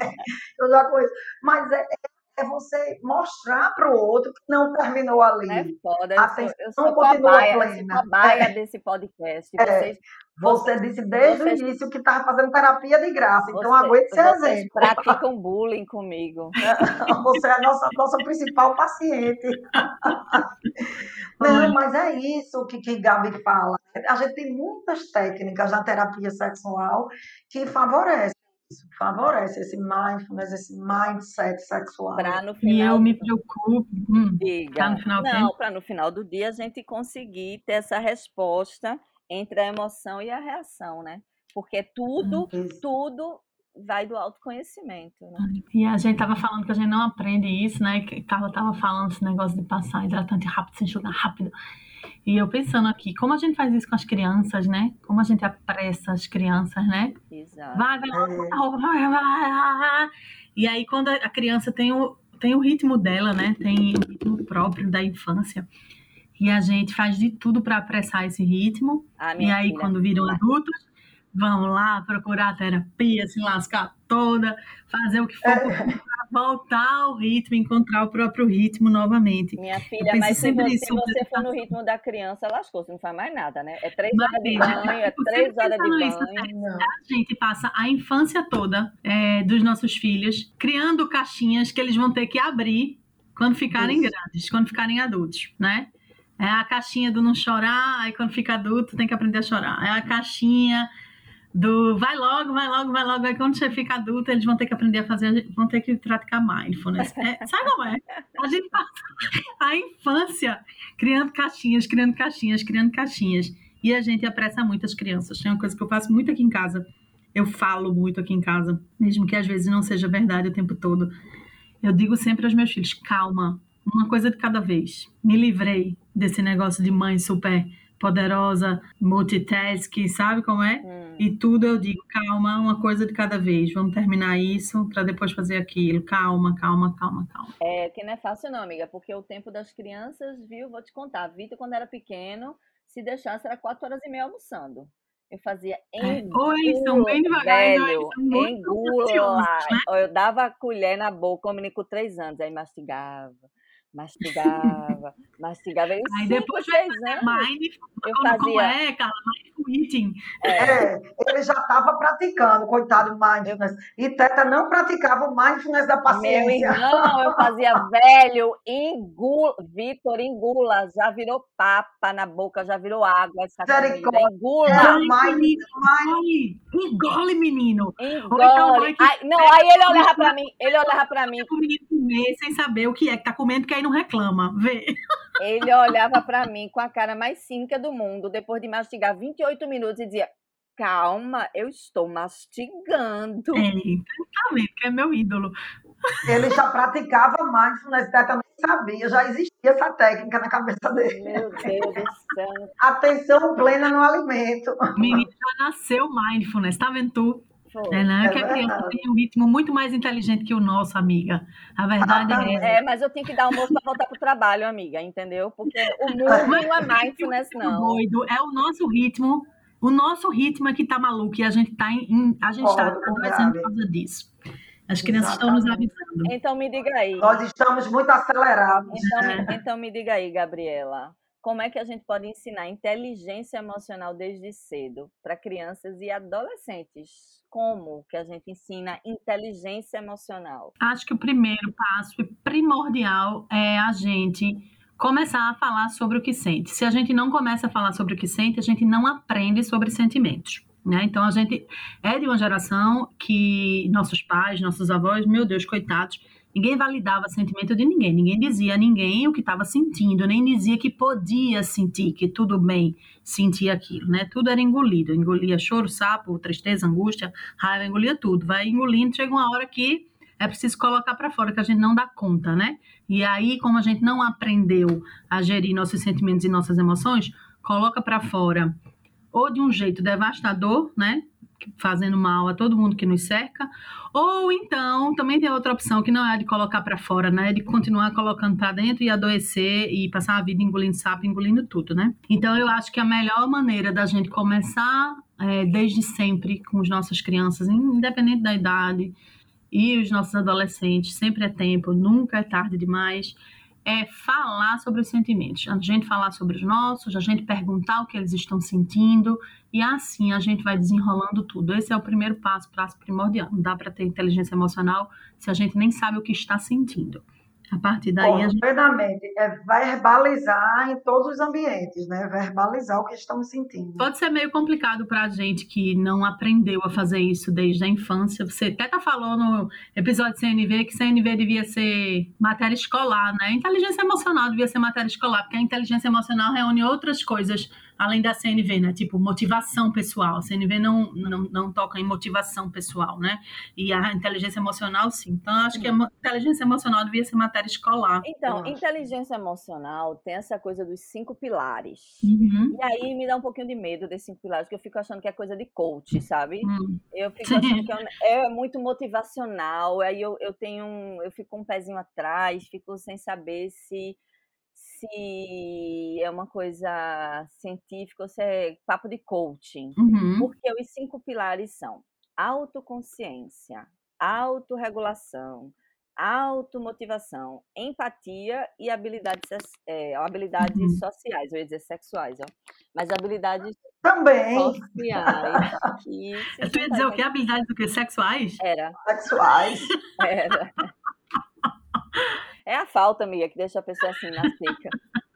Eu já conheço. Mas é, é você mostrar para o outro que não terminou ali. É foda, eu sou, eu sou cobaia, plena. cobaia é. desse podcast. É. Vocês, você disse desde vocês, o início que estava fazendo terapia de graça, então você, aguente ser exemplo. praticam bullying comigo. Você é a nossa, nossa principal paciente. Não, mas é isso que, que Gabi fala. A gente tem muitas técnicas na terapia sexual que favorecem isso favorece esse mindfulness, esse mindset sexual. Para no final. E eu me preocupo. Hum, Diga. no final Não, para no final do dia a gente conseguir ter essa resposta entre a emoção e a reação, né? Porque tudo, hum, tudo vai do autoconhecimento, né? E a gente tava falando que a gente não aprende isso, né? Que Carla tava falando esse negócio de passar hidratante rápido, sem enxugar rápido. E eu pensando aqui, como a gente faz isso com as crianças, né? Como a gente apressa as crianças, né? Exato. Vai, vai, vai, vai, E aí, quando a criança tem o, tem o ritmo dela, né? Tem o ritmo próprio da infância. E a gente faz de tudo para apressar esse ritmo. Ah, e aí, filha. quando viram adultos, vão lá procurar terapia, se lascar toda, fazer o que for para voltar ao ritmo, encontrar o próprio ritmo novamente. Minha filha, mas se você, se você for no ritmo da criança, lascou, você não faz mais nada, né? É três horas de banho, é três horas de banho. Isso, a gente passa a infância toda é, dos nossos filhos criando caixinhas que eles vão ter que abrir quando ficarem isso. grandes, quando ficarem adultos, né? É a caixinha do não chorar, aí quando fica adulto tem que aprender a chorar. É a caixinha do vai logo, vai logo, vai logo. Aí quando você fica adulto, eles vão ter que aprender a fazer, vão ter que praticar mindfulness. É, sabe como é? A gente passa a infância criando caixinhas, criando caixinhas, criando caixinhas. E a gente apressa muito as crianças. Tem uma coisa que eu faço muito aqui em casa. Eu falo muito aqui em casa, mesmo que às vezes não seja verdade o tempo todo. Eu digo sempre aos meus filhos: calma, uma coisa de cada vez. Me livrei desse negócio de mãe super poderosa, multitask, sabe como é? Hum. E tudo eu digo, calma, uma coisa de cada vez. Vamos terminar isso para depois fazer aquilo. Calma, calma, calma, calma. É que não é fácil não, amiga, porque o tempo das crianças, viu? Vou te contar. Vitor, quando era pequeno, se deixasse, era quatro horas e meia almoçando. Eu fazia engula, é. Oi, são bem devagar, velho, engula. Né? Eu dava a colher na boca, o menino com três anos, aí mastigava mastigava, mastigava. Aí cinco, depois seis anos, mind, eu fazia. É, cara, mindful eating. É, ele já estava praticando, coitado, mindfulness. E Teta não praticava o mindfulness da paciência. Meu irmão, eu fazia velho, engula, Vitor, engula, já virou papa na boca, já virou água essa comida. Engula. Engole, engole, menino. Engole. Então, Ai, não, aí ele olhava para mim, ele olhava para mim. O menino comer sem saber o que é que tá comendo, porque aí não reclama, vê. Ele olhava para mim com a cara mais cínica do mundo, depois de mastigar 28 minutos e dizia: Calma, eu estou mastigando. É, que é meu ídolo. Ele já praticava mindfulness, Teta nem sabia, já existia essa técnica na cabeça dele. Meu Deus do céu. Atenção plena no alimento. Menino já nasceu mindfulness, tá vendo tu? É, não, é, que a criança tem um ritmo muito mais inteligente que o nosso, amiga. A verdade ah, é. É, mas eu tenho que dar almoço para voltar para o trabalho, amiga, entendeu? Porque o mundo não é mindfulness, não. Doido, é o nosso ritmo. O nosso ritmo é que tá maluco e a gente tá em, a gente está adoecendo por causa disso. As crianças Exatamente. estão nos avisando. Então me diga aí. Nós estamos muito acelerados. Então, é. então me diga aí, Gabriela como é que a gente pode ensinar inteligência emocional desde cedo para crianças e adolescentes? Como que a gente ensina inteligência emocional? Acho que o primeiro passo primordial é a gente começar a falar sobre o que sente. Se a gente não começa a falar sobre o que sente, a gente não aprende sobre sentimentos. Né? Então a gente é de uma geração que nossos pais, nossos avós, meu Deus, coitados, Ninguém validava sentimento de ninguém, ninguém dizia a ninguém o que estava sentindo, nem dizia que podia sentir, que tudo bem sentir aquilo, né? Tudo era engolido, engolia choro, sapo, tristeza, angústia, raiva, engolia tudo. Vai engolindo, chega uma hora que é preciso colocar para fora, que a gente não dá conta, né? E aí, como a gente não aprendeu a gerir nossos sentimentos e nossas emoções, coloca para fora ou de um jeito devastador, né? Fazendo mal a todo mundo que nos cerca, ou então também tem outra opção que não é de colocar para fora, né? É de continuar colocando para dentro e adoecer e passar a vida engolindo sapo, engolindo tudo, né? Então eu acho que a melhor maneira da gente começar é, desde sempre com as nossas crianças, independente da idade, e os nossos adolescentes, sempre é tempo, nunca é tarde demais é falar sobre os sentimentos. A gente falar sobre os nossos, a gente perguntar o que eles estão sentindo e assim a gente vai desenrolando tudo. Esse é o primeiro passo, passo primordial. Não dá para ter inteligência emocional se a gente nem sabe o que está sentindo. A partir daí. Bom, a gente... É verbalizar em todos os ambientes, né? Verbalizar o que estamos sentindo. Pode ser meio complicado para a gente que não aprendeu a fazer isso desde a infância. Você até tá falou no episódio de CNV que CNV devia ser matéria escolar, né? Inteligência emocional devia ser matéria escolar, porque a inteligência emocional reúne outras coisas além da CNV, né? Tipo, motivação pessoal. A CNV não, não, não toca em motivação pessoal, né? E a inteligência emocional, sim. Então, acho que a inteligência emocional devia ser matéria escolar. Então, inteligência emocional tem essa coisa dos cinco pilares. Uhum. E aí me dá um pouquinho de medo desses cinco pilares, porque eu fico achando que é coisa de coach, sabe? Uhum. Eu fico achando que é, é muito motivacional, aí eu, eu tenho um, eu fico um pezinho atrás, fico sem saber se se é uma coisa científica ou se é papo de coaching. Uhum. Porque os cinco pilares são autoconsciência, autorregulação, automotivação, empatia e habilidades, é, habilidades uhum. sociais, eu ia dizer sexuais, ó, mas habilidades também sociais. Que tu ia dizer o que? Habilidades do que? Sexuais? Era. Sexuais. Era. É a falta, amiga, que deixa a pessoa assim na seca.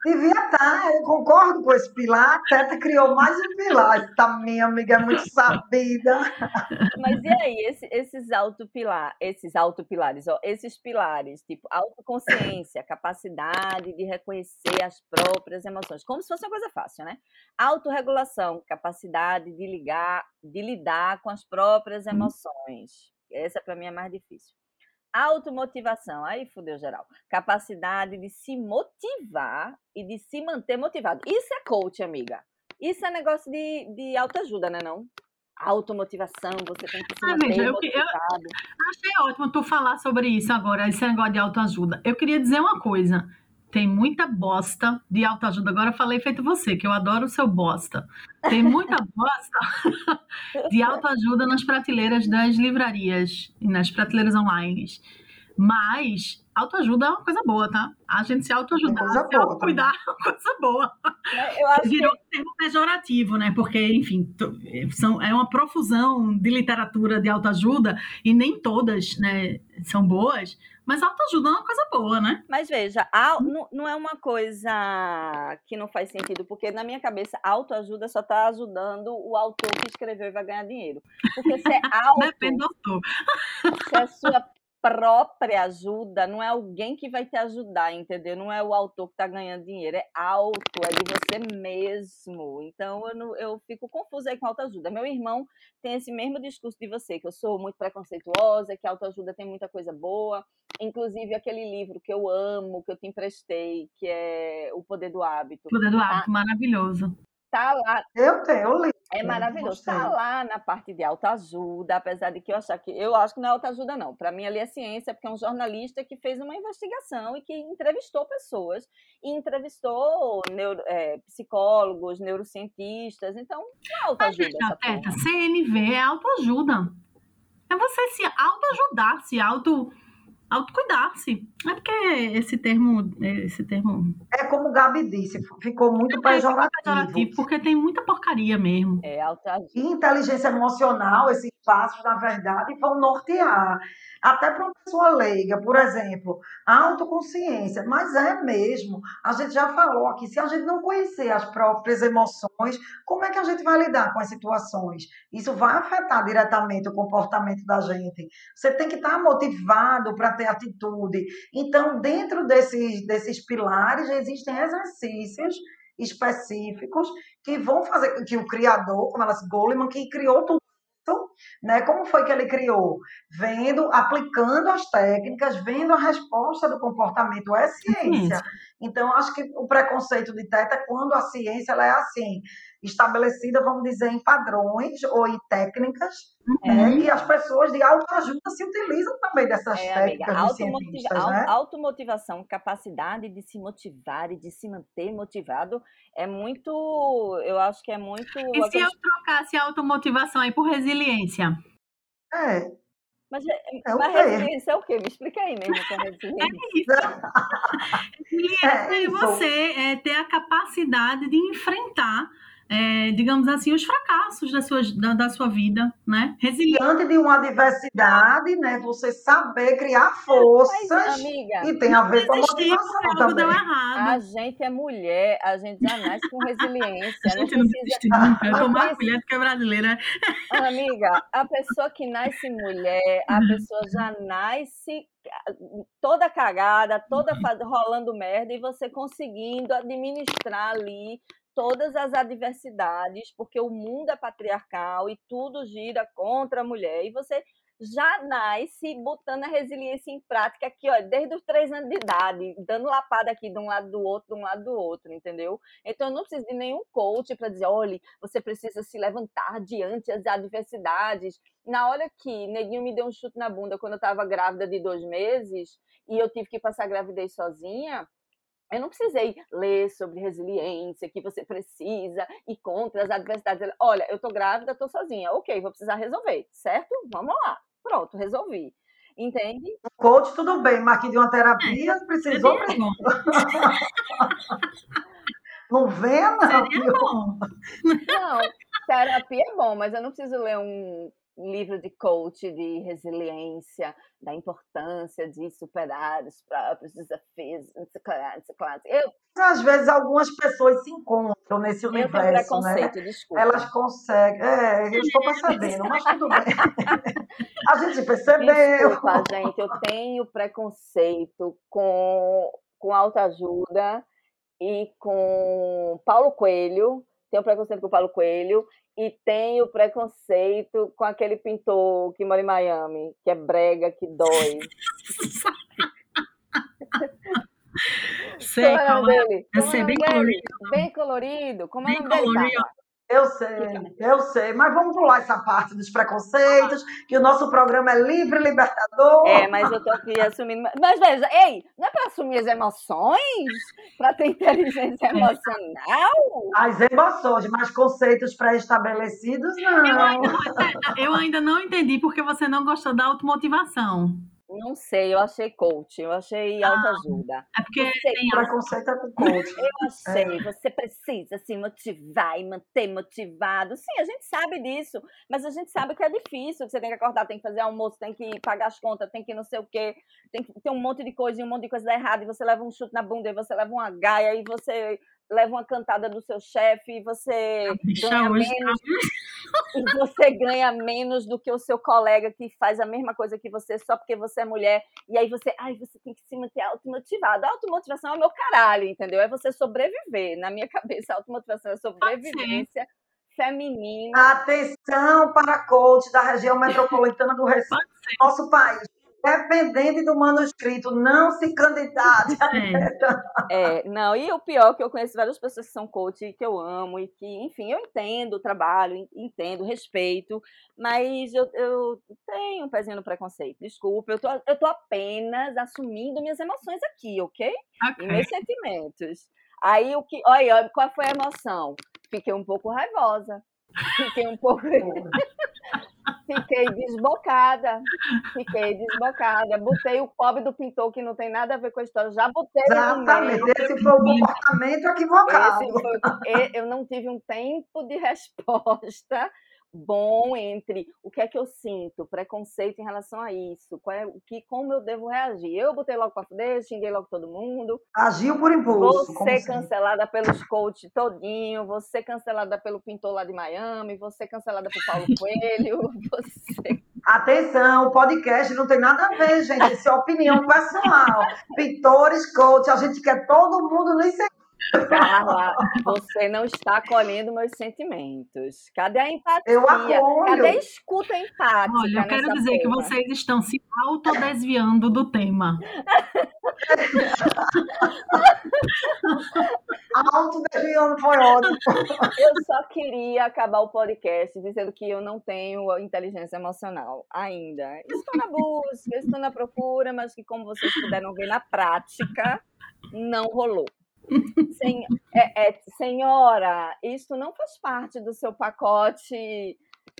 Devia estar, tá, eu concordo com esse pilar. A Teta criou mais um pilar. Essa minha amiga é muito sabida. Mas e aí, esse, esses autopilar, esses autopilares, ó, esses pilares, tipo autoconsciência, capacidade de reconhecer as próprias emoções, como se fosse uma coisa fácil, né? Autorregulação, capacidade de ligar, de lidar com as próprias uhum. emoções. Essa para mim é mais difícil. Automotivação, aí fudeu geral. Capacidade de se motivar e de se manter motivado. Isso é coach, amiga. Isso é negócio de, de autoajuda, né não? Automotivação, você tem que se ah, manter eu, motivado. Eu achei ótimo tu falar sobre isso agora, esse negócio de autoajuda. Eu queria dizer uma coisa. Tem muita bosta de autoajuda. Agora falei feito você, que eu adoro o seu bosta. Tem muita bosta de autoajuda nas prateleiras das livrarias e nas prateleiras online. Mas autoajuda é uma coisa boa, tá? A gente se autoajudar, se autocuidar é uma coisa boa. Eu acho Virou que... um termo pejorativo, né? Porque, enfim, são, é uma profusão de literatura de autoajuda e nem todas né, são boas, mas autoajuda é uma coisa boa, né? Mas veja, a, não, não é uma coisa que não faz sentido, porque na minha cabeça, autoajuda só está ajudando o autor que escreveu e vai ganhar dinheiro. Porque se é auto. Depende do autor. Se é sua própria ajuda, não é alguém que vai te ajudar, entendeu? Não é o autor que está ganhando dinheiro, é auto, é de você mesmo. Então eu, não, eu fico confusa aí com autoajuda. Meu irmão tem esse mesmo discurso de você, que eu sou muito preconceituosa, que autoajuda tem muita coisa boa. Inclusive aquele livro que eu amo, que eu te emprestei, que é O Poder do Hábito. O Poder do Hábito, tá? maravilhoso. Tá lá. Eu tenho, eu li. É maravilhoso. Está lá na parte de autoajuda, apesar de que eu achar que. Eu acho que não é autoajuda, não. Para mim, ali é ciência, porque é um jornalista que fez uma investigação e que entrevistou pessoas. E entrevistou neuro, é, psicólogos, neurocientistas. Então, não é autoajuda. Mas, CNV é autoajuda. É você se autoajudar, se auto autocuidar-se. É porque esse termo, esse termo. É como o Gabi disse, ficou muito é, pejorativo. pejorativo. Porque tem muita porcaria mesmo. É, alta... Inteligência emocional, esses passos, na verdade, vão nortear até para uma pessoa leiga, por exemplo, autoconsciência, mas é mesmo. A gente já falou aqui, se a gente não conhecer as próprias emoções, como é que a gente vai lidar com as situações? Isso vai afetar diretamente o comportamento da gente. Você tem que estar motivado para ter atitude. Então, dentro desses, desses pilares, existem exercícios específicos que vão fazer que o criador, como elas Goleman, que criou tudo né? Como foi que ele criou? Vendo, aplicando as técnicas, vendo a resposta do comportamento é ciência. Então, acho que o preconceito de Teta é quando a ciência ela é assim, estabelecida, vamos dizer, em padrões ou em técnicas, né? uhum. né? e as pessoas de autoajuda se utilizam também dessas é, técnicas amiga, automotiva né? Automotivação, capacidade de se motivar e de se manter motivado é muito, eu acho que é muito... E se eu trocasse a automotivação aí por resiliência? É, mas, é, é mas resiliência é o quê? Me explica aí mesmo que é resiliência. É isso. resiliência é você é, ter a capacidade de enfrentar é, digamos assim, os fracassos da sua, da, da sua vida, né? Resiliente. Diante de uma adversidade, né? Você saber criar forças Mas, amiga, e tem a ver com a motivação também. A gente é mulher, a gente já nasce com resiliência. A gente não, não precisa... nunca. Eu tô mais mulher do que brasileira. Amiga, a pessoa que nasce mulher, a uhum. pessoa já nasce toda cagada, toda rolando merda e você conseguindo administrar ali todas as adversidades, porque o mundo é patriarcal e tudo gira contra a mulher, e você já nasce botando a resiliência em prática aqui, ó, desde os três anos de idade, dando lapada aqui de um lado do outro, de um lado do outro, entendeu? Então eu não preciso de nenhum coach para dizer, olha, você precisa se levantar diante das adversidades. Na hora que Neguinho me deu um chute na bunda quando eu estava grávida de dois meses e eu tive que passar a gravidez sozinha, Eu não precisei ler sobre resiliência, que você precisa e contra as adversidades. Olha, eu tô grávida, tô sozinha. Ok, vou precisar resolver, certo? Vamos lá. Pronto, resolvi. Entende? Coach, tudo bem, mas aqui de uma terapia é, precisou. Não vê, não. Não, terapia é bom, mas eu não preciso ler um livro de coach de resiliência, da importância de superar os próprios desafios, eu às vezes algumas pessoas se encontram nesse eu universo, né? preconceito, né? desculpa. Elas conseguem, é, eu estou percebendo, mas tudo bem. A gente percebeu. Desculpa, gente, eu tenho preconceito com com autoajuda e com Paulo Coelho, tenho preconceito com Paulo Coelho e tenho preconceito com aquele pintor que mora em Miami, que é brega, que dói. Sei, qual é? Dele? Eu sei, bem colorido. Bem colorido. Como é o nome dele? Eu sei, eu sei, mas vamos pular essa parte dos preconceitos, que o nosso programa é livre, libertador. É, mas eu tô aqui assumindo. Mas veja, ei, não é para assumir as emoções? Para ter inteligência emocional? As emoções, mas conceitos pré-estabelecidos, não. Eu ainda, eu ainda não entendi porque você não gostou da automotivação. Não sei, eu achei coach, eu achei ah, autoajuda. É porque você, tem preconceito com coach. Eu achei, é. você precisa se motivar e manter motivado. Sim, a gente sabe disso, mas a gente sabe que é difícil, que você tem que acordar, tem que fazer almoço, tem que pagar as contas, tem que não sei o quê, tem que ter um monte de coisa e um monte de coisa dá errado, e você leva um chute na bunda, e você leva uma gaia, e você leva uma cantada do seu chefe e você ganha menos e você ganha menos do que o seu colega que faz a mesma coisa que você só porque você é mulher e aí você, ai, você tem que se manter automotivado. A automotivação é o meu caralho, entendeu? É você sobreviver. Na minha cabeça, a automotivação é sobrevivência feminina. Atenção para coach da região metropolitana do Recife, nosso país dependente do manuscrito, não se candidate. É. é, não, e o pior é que eu conheço várias pessoas que são coach que eu amo e que, enfim, eu entendo o trabalho, entendo, respeito, mas eu, eu tenho um pezinho no preconceito. Desculpa, eu tô, eu tô apenas assumindo minhas emoções aqui, ok? okay. E meus sentimentos. Aí o que. Olha, qual foi a emoção? Fiquei um pouco raivosa. Fiquei um pouco. Fiquei desbocada. Fiquei desbocada. Botei o pobre do pintor, que não tem nada a ver com a história. Já botei Exatamente. Esse foi o comportamento equivocado. Foi, eu não tive um tempo de resposta bom entre o que é que eu sinto, preconceito em relação a isso, qual é, o que, como eu devo reagir. Eu botei logo para fuder, xinguei logo todo mundo. Agiu por impulso. Você cancelada assim? pelos coach todinho, você cancelada pelo pintor lá de Miami, você cancelada por Paulo Coelho, você... Atenção, o podcast não tem nada a ver, gente. Isso é opinião pessoal. Pintores, coach, a gente quer todo mundo no Carla, você não está acolhendo meus sentimentos. Cadê a empatia? Eu acolho. Cadê a escuta empática? Olha, eu quero dizer que vocês estão se autodesviando do tema. Autodesviando foi ótimo. Eu só queria acabar o podcast dizendo que eu não tenho inteligência emocional ainda. Estou na busca, estou na procura, mas que como vocês puderam ver na prática, não rolou. Sen, é, é, senhora, isso não faz parte do seu pacote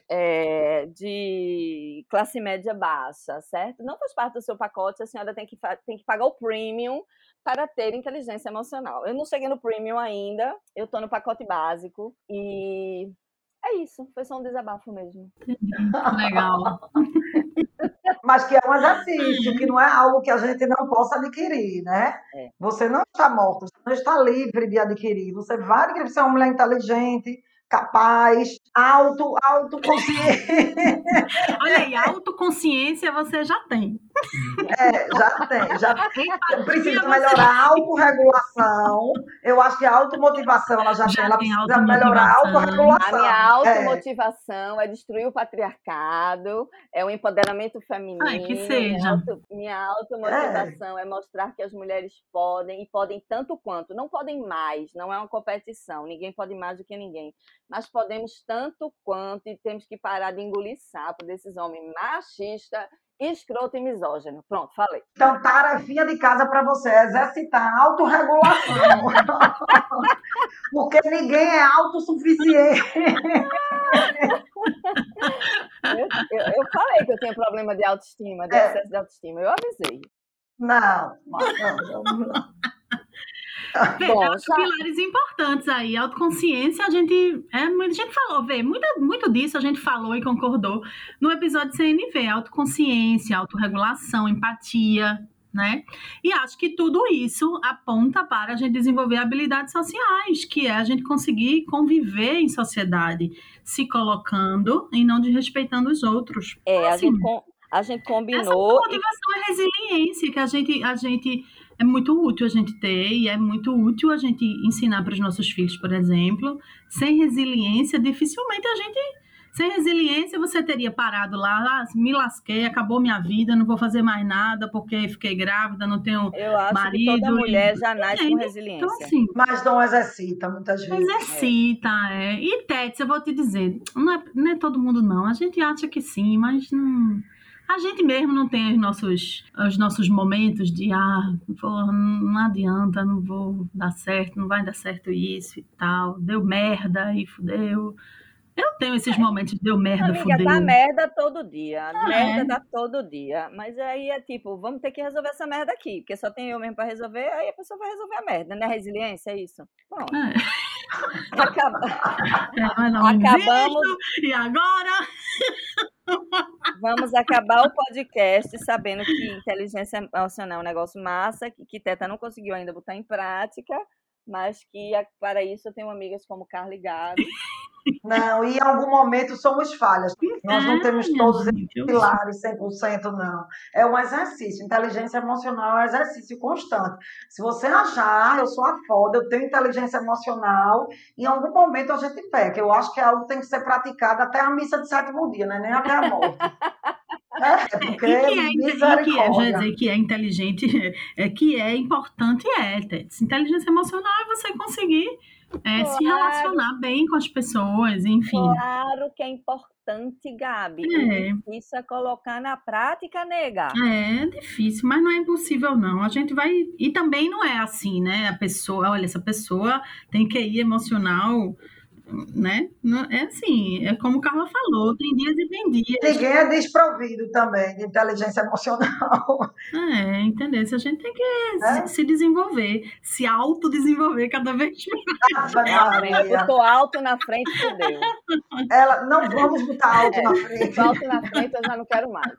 é, de classe média baixa, certo? Não faz parte do seu pacote, a senhora tem que, tem que pagar o premium para ter inteligência emocional. Eu não cheguei no premium ainda, eu estou no pacote básico e é isso, foi só um desabafo mesmo. Legal. Mas que é um exercício, que não é algo que a gente não possa adquirir, né? É. Você não está morto, você não está livre de adquirir. Você vai adquirir, você é uma mulher inteligente, capaz, auto, autoconsciente. Olha aí, autoconsciência você já tem. É, já tem. Já tem. Precisa melhorar a autorregulação. Eu acho que a automotivação ela já, já tem. Ela precisa melhorar a autorregulação. A minha automotivação é. é destruir o patriarcado, é o empoderamento feminino. Ai, que seja. Auto, minha automotivação é. é mostrar que as mulheres podem, e podem tanto quanto. Não podem mais, não é uma competição. Ninguém pode mais do que ninguém mas podemos tanto quanto e temos que parar de engolir sapo desses homens machistas escroto e misógino. Pronto, falei. Então, tarefinha de casa para você, exercitar a autorregulação. Porque ninguém é autossuficiente. eu, eu, eu, falei que eu tinha problema de autoestima, de é. excesso de autoestima. Eu avisei. Não, não, não. não. Veja, pilares importantes aí. Autoconsciência, a gente. É, a gente falou, vê, muito, muito disso a gente falou e concordou no episódio CNV: autoconsciência, autorregulação, empatia, né? E acho que tudo isso aponta para a gente desenvolver habilidades sociais, que é a gente conseguir conviver em sociedade, se colocando e não desrespeitando os outros. É, assim, a, gente, a gente combinou. Essa motivação e... é resiliência que a gente, a gente é muito útil a gente ter e é muito útil a gente ensinar para os nossos filhos, por exemplo. Sem resiliência, dificilmente a gente. Sem resiliência, você teria parado lá, ah, me lasquei, acabou minha vida, não vou fazer mais nada porque fiquei grávida, não tenho Eu acho marido. Que toda mulher já nasce é, com resiliência. Então, assim, Mas não exercita muitas vezes. Exercita, é. é. E Tete, eu vou te dizer, não é, não é todo mundo não. A gente acha que sim, mas não a gente mesmo não tem os nossos, os nossos momentos de ah, pô, não adianta, não vou dar certo, não vai dar certo isso e tal, deu merda e fudeu. Eu tenho esses é. momentos de deu merda, Amiga, fudeu. Dá merda todo dia. Ah, merda é. dá todo dia. Mas aí é tipo, vamos ter que resolver essa merda aqui, porque só tem eu mesmo para resolver, aí a pessoa vai resolver a merda, né? Resiliência, é isso? Pronto. É. Acaba... É, Acabamos. E agora? Vamos acabar o podcast sabendo que inteligência emocional é um negócio massa, que, Teta não conseguiu ainda botar em prática, mas que para isso eu tenho amigas como Carla e Gabi. Não, e em algum momento somos falhas. Nós não temos todos os pilares 100%, não. É um exercício. Inteligência emocional é um exercício constante. Se você achar, ah, eu sou a foda, eu tenho inteligência emocional, em algum momento a gente peca. Eu acho que é algo que tem que ser praticado até a missa de sétimo dia, né? nem até a morte. É, porque e que é, que é, já dizer que é inteligente, é, que é importante, é. Inteligência emocional é você conseguir é, claro. se relacionar bem com as pessoas, enfim. Claro que é importante, Gabi. É. Isso é colocar na prática, nega. É, é difícil, mas não é impossível, não. A gente vai. E também não é assim, né? A pessoa, olha, essa pessoa tem que ir emocional né? É assim, é como o Carla falou, tem dias e tem dias. Ninguém é desprovido também de inteligência emocional. É, entendeu? A gente tem que é? se desenvolver, se autodesenvolver cada vez mais. eu botou alto na frente, fodeu. Ela, não vamos botar alto é, na frente. Alto na frente eu já não quero mais.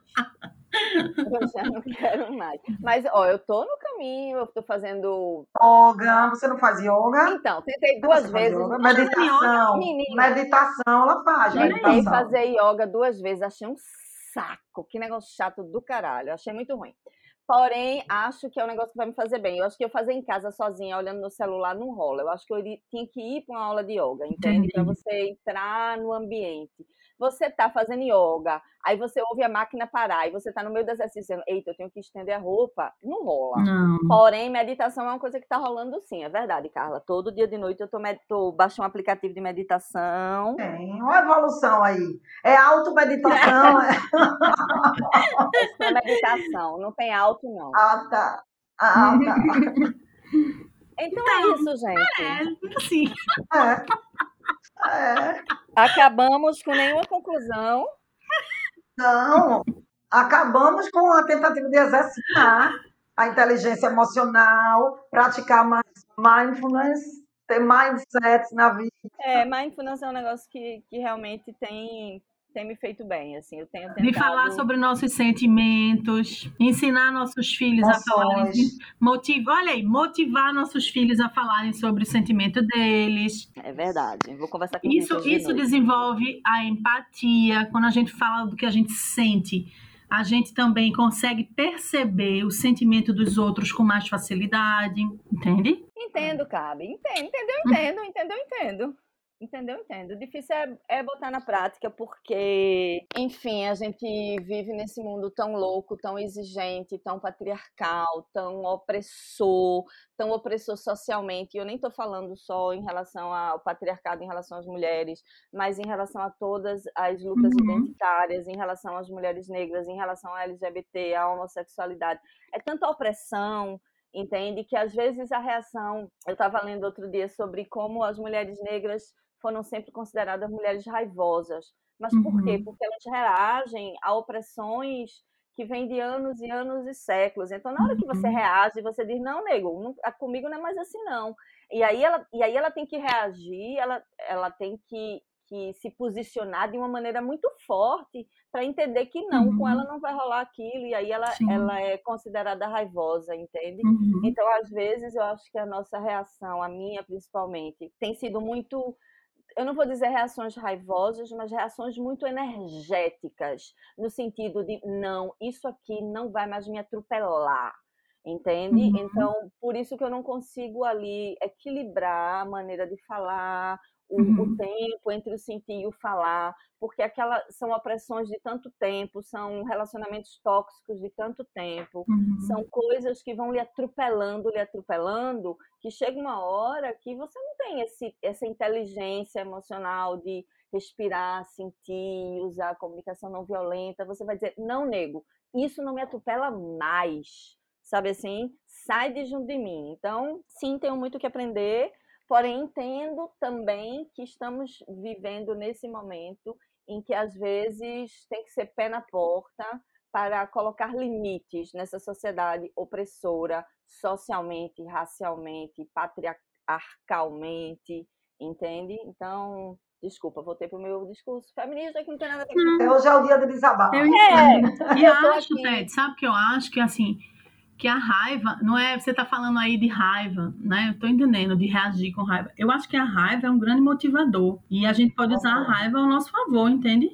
Eu já não quero mais. Mas, ó, eu tô no caminho, eu tô fazendo. Yoga, você não faz yoga? Então, tentei duas vezes. Meditação. Menina, meditação, ela faz. Tentei fazer yoga duas vezes, achei um saco. Que negócio chato do caralho. Achei muito ruim. Porém, acho que é um negócio que vai me fazer bem. Eu acho que eu fazer em casa sozinha, olhando no celular, não rola. Eu acho que eu tinha que ir para uma aula de yoga, entende? Para você entrar no ambiente você está fazendo yoga, aí você ouve a máquina parar e você está no meio do exercício dizendo, eita, eu tenho que estender a roupa, não rola. Não. Porém, meditação é uma coisa que está rolando sim, é verdade, Carla. Todo dia de noite eu tô, tô baixo um aplicativo de meditação. Tem uma evolução aí. É auto-meditação. é... Isso é meditação, não tem auto, não. Ah, tá. Ah, tá. Então, é então, é isso, gente. É, assim. É. É. Acabamos com nenhuma conclusão. Não, acabamos com a tentativa de exercitar a inteligência emocional, praticar mais mindfulness, ter mindsets na vida. É, mindfulness é um negócio que, que realmente tem tem me feito bem, assim, eu tenho tentado... De falar sobre nossos sentimentos, ensinar nossos filhos Noções. a falarem, motivar, olha aí, motivar nossos filhos a falarem sobre o sentimento deles. É verdade, vou conversar com Isso, isso desenvolve a empatia, quando a gente fala do que a gente sente, a gente também consegue perceber o sentimento dos outros com mais facilidade, entende? Entendo, Cabe, entendo, entendeu, entendo, entendeu, entendo. Entendeu? Entendo. O difícil é, é botar na prática, porque, enfim, a gente vive nesse mundo tão louco, tão exigente, tão patriarcal, tão opressor, tão opressor socialmente. E eu nem estou falando só em relação ao patriarcado, em relação às mulheres, mas em relação a todas as lutas uhum. identitárias, em relação às mulheres negras, em relação à LGBT, à homossexualidade. É tanta opressão, entende? Que às vezes a reação. Eu estava lendo outro dia sobre como as mulheres negras foram sempre consideradas mulheres raivosas. Mas uhum. por quê? Uhum. Porque elas reagem a opressões que vêm de anos e anos e séculos. Então, na hora que você uhum. reage, você diz, não, nego, não, comigo não é mais assim, não. E aí ela, e aí ela tem que reagir, ela, ela tem que, que se posicionar de uma maneira muito forte para entender que não, uhum. com ela não vai rolar aquilo, e aí ela, ela é considerada raivosa, entende? Uhum. Então, às vezes, eu acho que a nossa reação, a minha principalmente, tem sido muito eu não vou dizer reações raivosas, mas reações muito energéticas, no sentido de não, isso aqui não vai mais me atropelar, entende? Uhum. Então, por isso que eu não consigo ali equilibrar a maneira de falar, o, uhum. o, tempo entre o sentir e o falar, porque aquela são opressões de tanto tempo, são relacionamentos tóxicos de tanto tempo, uhum. são coisas que vão lhe atropelando, lhe atropelando, que chega uma hora que você não tem esse, essa inteligência emocional de respirar, sentir, usar a comunicação não violenta, você vai dizer, não nego, isso não me atropela mais, sabe assim? Sai de junto de mim. Então, sim, tenho muito que aprender, Porém, entendo também que estamos vivendo nesse momento em que às vezes tem que ser pé na porta para colocar limites nessa sociedade opressora, socialmente, racialmente, patriarcalmente, entende? Então, desculpa, voltei para o meu discurso feminista que não tem nada a ver com Hoje é o dia do desabafo. Eu é, e acho, Ted, sabe que eu acho que assim que a raiva não é você tá falando aí de raiva, né? Eu tô entendendo de reagir com raiva. Eu acho que a raiva é um grande motivador e a gente pode usar a raiva ao nosso favor, entende?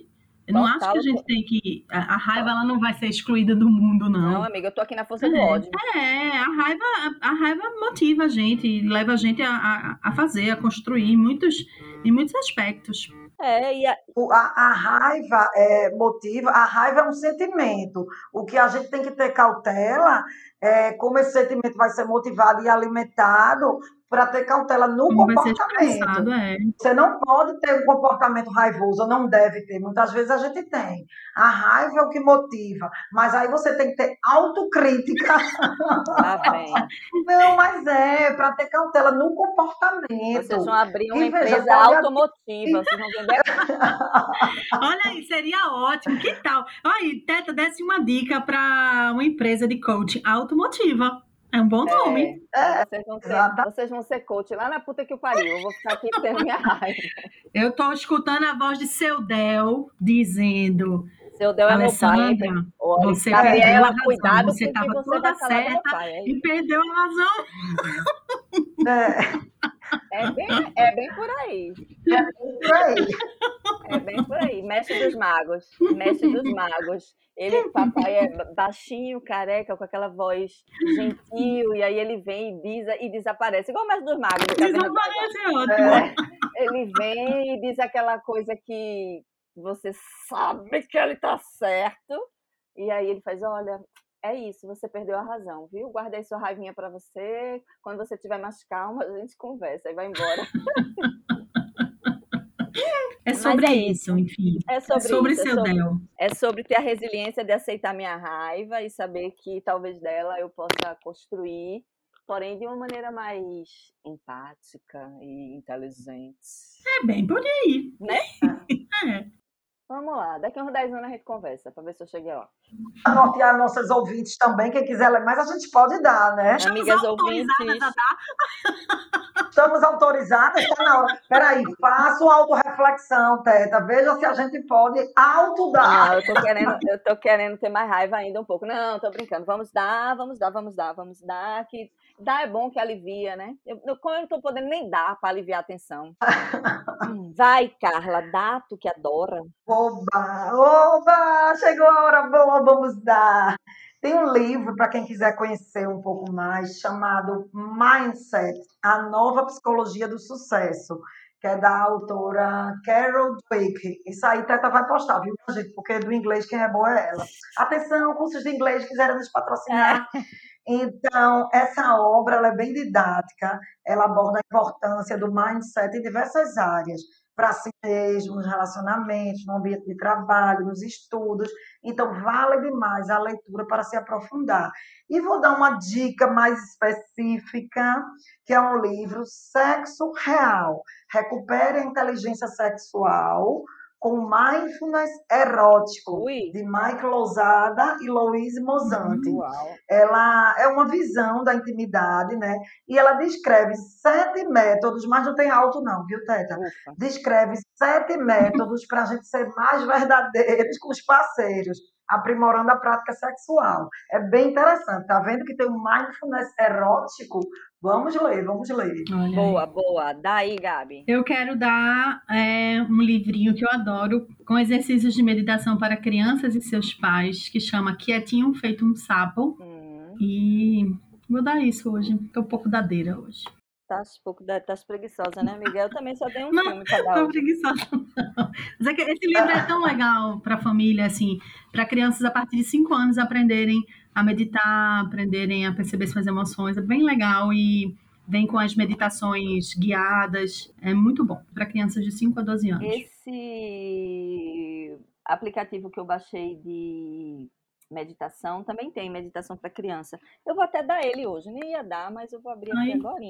Eu não acho que a gente tem que. A, a, raiva ela não vai ser excluída do mundo, não. Não, amiga, eu tô aqui na força é, do ódio. É, a raiva, a, a, raiva motiva a gente, leva a gente a, a, a fazer, a construir muitos, em muitos aspectos. É, e a... A, a raiva é, motiva, a raiva é um sentimento. O que a gente tem que ter cautela é como esse sentimento vai ser motivado e alimentado para ter cautela no Como comportamento. É. Você não pode ter um comportamento raivoso, não deve ter. Muitas vezes a gente tem. A raiva é o que motiva, mas aí você tem que ter autocrítica. Ah, não, mas é para ter cautela no comportamento. Vocês vão abrir uma e empresa veja, automotiva, vocês vão vender. Olha aí, seria ótimo. Que tal? Olha Teta, desse uma dica para uma empresa de coaching automotiva. É um bom nome. É, vocês, vão ser, vocês vão ser coach lá na puta que o pariu. Eu vou ficar aqui tendo minha raiva. Eu tô escutando a voz de seu Del dizendo. Seu Del é meu pai. você Gabriela, perdeu a razão. Cuidado você estava toda certa pai, é e perdeu a razão. É. É bem, é bem por aí. É bem por aí. É bem por aí. Mestre dos magos. Mestre dos magos. Ele, papai é baixinho, careca, com aquela voz gentil, e aí ele vem e, diz, e desaparece, igual o mestre dos magos. Desaparece, é ótimo. É, ele vem e diz aquela coisa que você sabe que ele tá certo, e aí ele faz, olha, é isso, você perdeu a razão, viu? Guardei sua raivinha para você. Quando você tiver mais calma, a gente conversa e vai embora. É sobre é isso, enfim. É sobre, é sobre isso, seu é sobre, Del. É sobre ter a resiliência de aceitar minha raiva e saber que talvez dela eu possa construir, porém de uma maneira mais empática e inteligente. É bem por aí. Né? é. Vamos lá, daqui a uns 10 anos a gente conversa, para ver se eu cheguei lá. Anotear nossos ouvintes também, quem quiser ler mais, a gente pode dar, né? Amigas ouvintes. Estamos autorizadas, está na hora. Peraí, faça uma autorreflexão, Teta. Veja se a gente pode autodar. Não, eu tô querendo, eu tô querendo ter mais raiva ainda um pouco. Não, tô brincando. Vamos dar, vamos dar, vamos dar, vamos dar. Que Dá é bom que alivia, né? Eu, eu, como eu não tô podendo nem dar para aliviar a tensão. Vai, Carla, dá, tu que adora. Oba, oba, chegou a hora boa, vamos dar. Tem um livro para quem quiser conhecer um pouco mais chamado Mindset, a nova psicologia do sucesso que é da autora Carol Dweck. Isso aí Teta vai postar, viu, gente? Porque do inglês quem é boa é ela. Atenção, cursos de inglês quiserem nos patrocinar. É. Então, essa obra é bem didática, ela aborda a importância do mindset em diversas áreas, para si mesmo, nos relacionamentos, no ambiente de trabalho, nos estudos. Então, vale demais a leitura para se aprofundar. E vou dar uma dica mais específica, que é um livro Sexo Real. Recupere a inteligência sexual com Mindfulness Erótico, Ui. de Mike Lousada e Louise Mozante. Uau. Ela é uma visão da intimidade, né? E ela descreve sete métodos, mas não tem alto não, viu, Teta? Ufa. Descreve sete métodos para a gente ser mais verdadeiros com os parceiros aprimorando a prática sexual. É bem interessante. Tá vendo que tem um mindfulness erótico? Vamos ler, vamos ler. Olha boa, aí. boa. Daí, Gabi. Eu quero dar é, um livrinho que eu adoro, com exercícios de meditação para crianças e seus pais, que chama Quietinho Feito um Sapo. Hum. E vou dar isso hoje. Tô um pouco dadeira hoje. Tá um pouco tá preguiçosa, né, Miguel? também só tem um não, filme cada Não, preguiçosa não. Mas é que esse livro é tão legal para a família, assim, para crianças a partir de 5 anos aprenderem a meditar, aprenderem a perceber suas emoções. É bem legal e vem com as meditações guiadas. É muito bom para crianças de 5 a 12 anos. Esse aplicativo que eu baixei de meditação também tem meditação para criança. Eu vou até dar ele hoje, nem ia dar, mas eu vou abrir aqui agora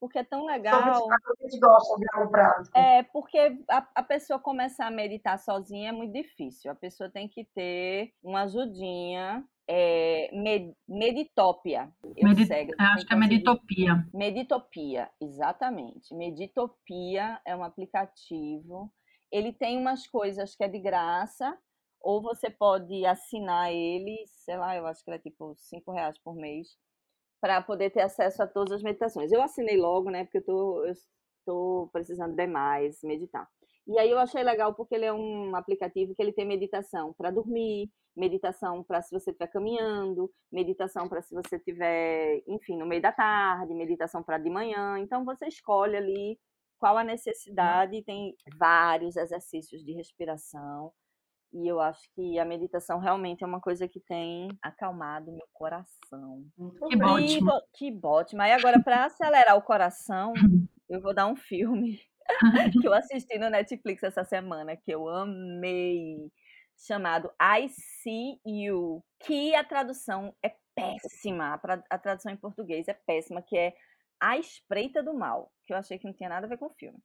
porque é tão legal. A gente gosta de algo prático. É, porque a, a pessoa começar a meditar sozinha é muito difícil. A pessoa tem que ter uma ajudinha. É, med, Meditopia. Eu Medi segue, acho que é Meditopia. Meditopia, exatamente. Meditopia é um aplicativo. Ele tem umas coisas que é de graça, ou você pode assinar ele, sei lá, eu acho que é tipo cinco reais por mês para poder ter acesso a todas as meditações. Eu assinei logo, né? Porque eu tô, tô precisando demais meditar. E aí eu achei legal porque ele é um aplicativo que ele tem meditação para dormir, meditação para se você estiver caminhando, meditação para se você estiver, enfim, no meio da tarde, meditação para de manhã. Então você escolhe ali qual a necessidade, tem vários exercícios de respiração. E eu acho que a meditação realmente é uma coisa que tem acalmado meu coração. Que ótimo. Que ótimo. Aí agora, para acelerar o coração, eu vou dar um filme que eu assisti no Netflix essa semana, que eu amei, chamado I See You, que a tradução é péssima. A tradução em português é péssima, que é A Espreita do Mal, que eu achei que não tinha nada a ver com o filme.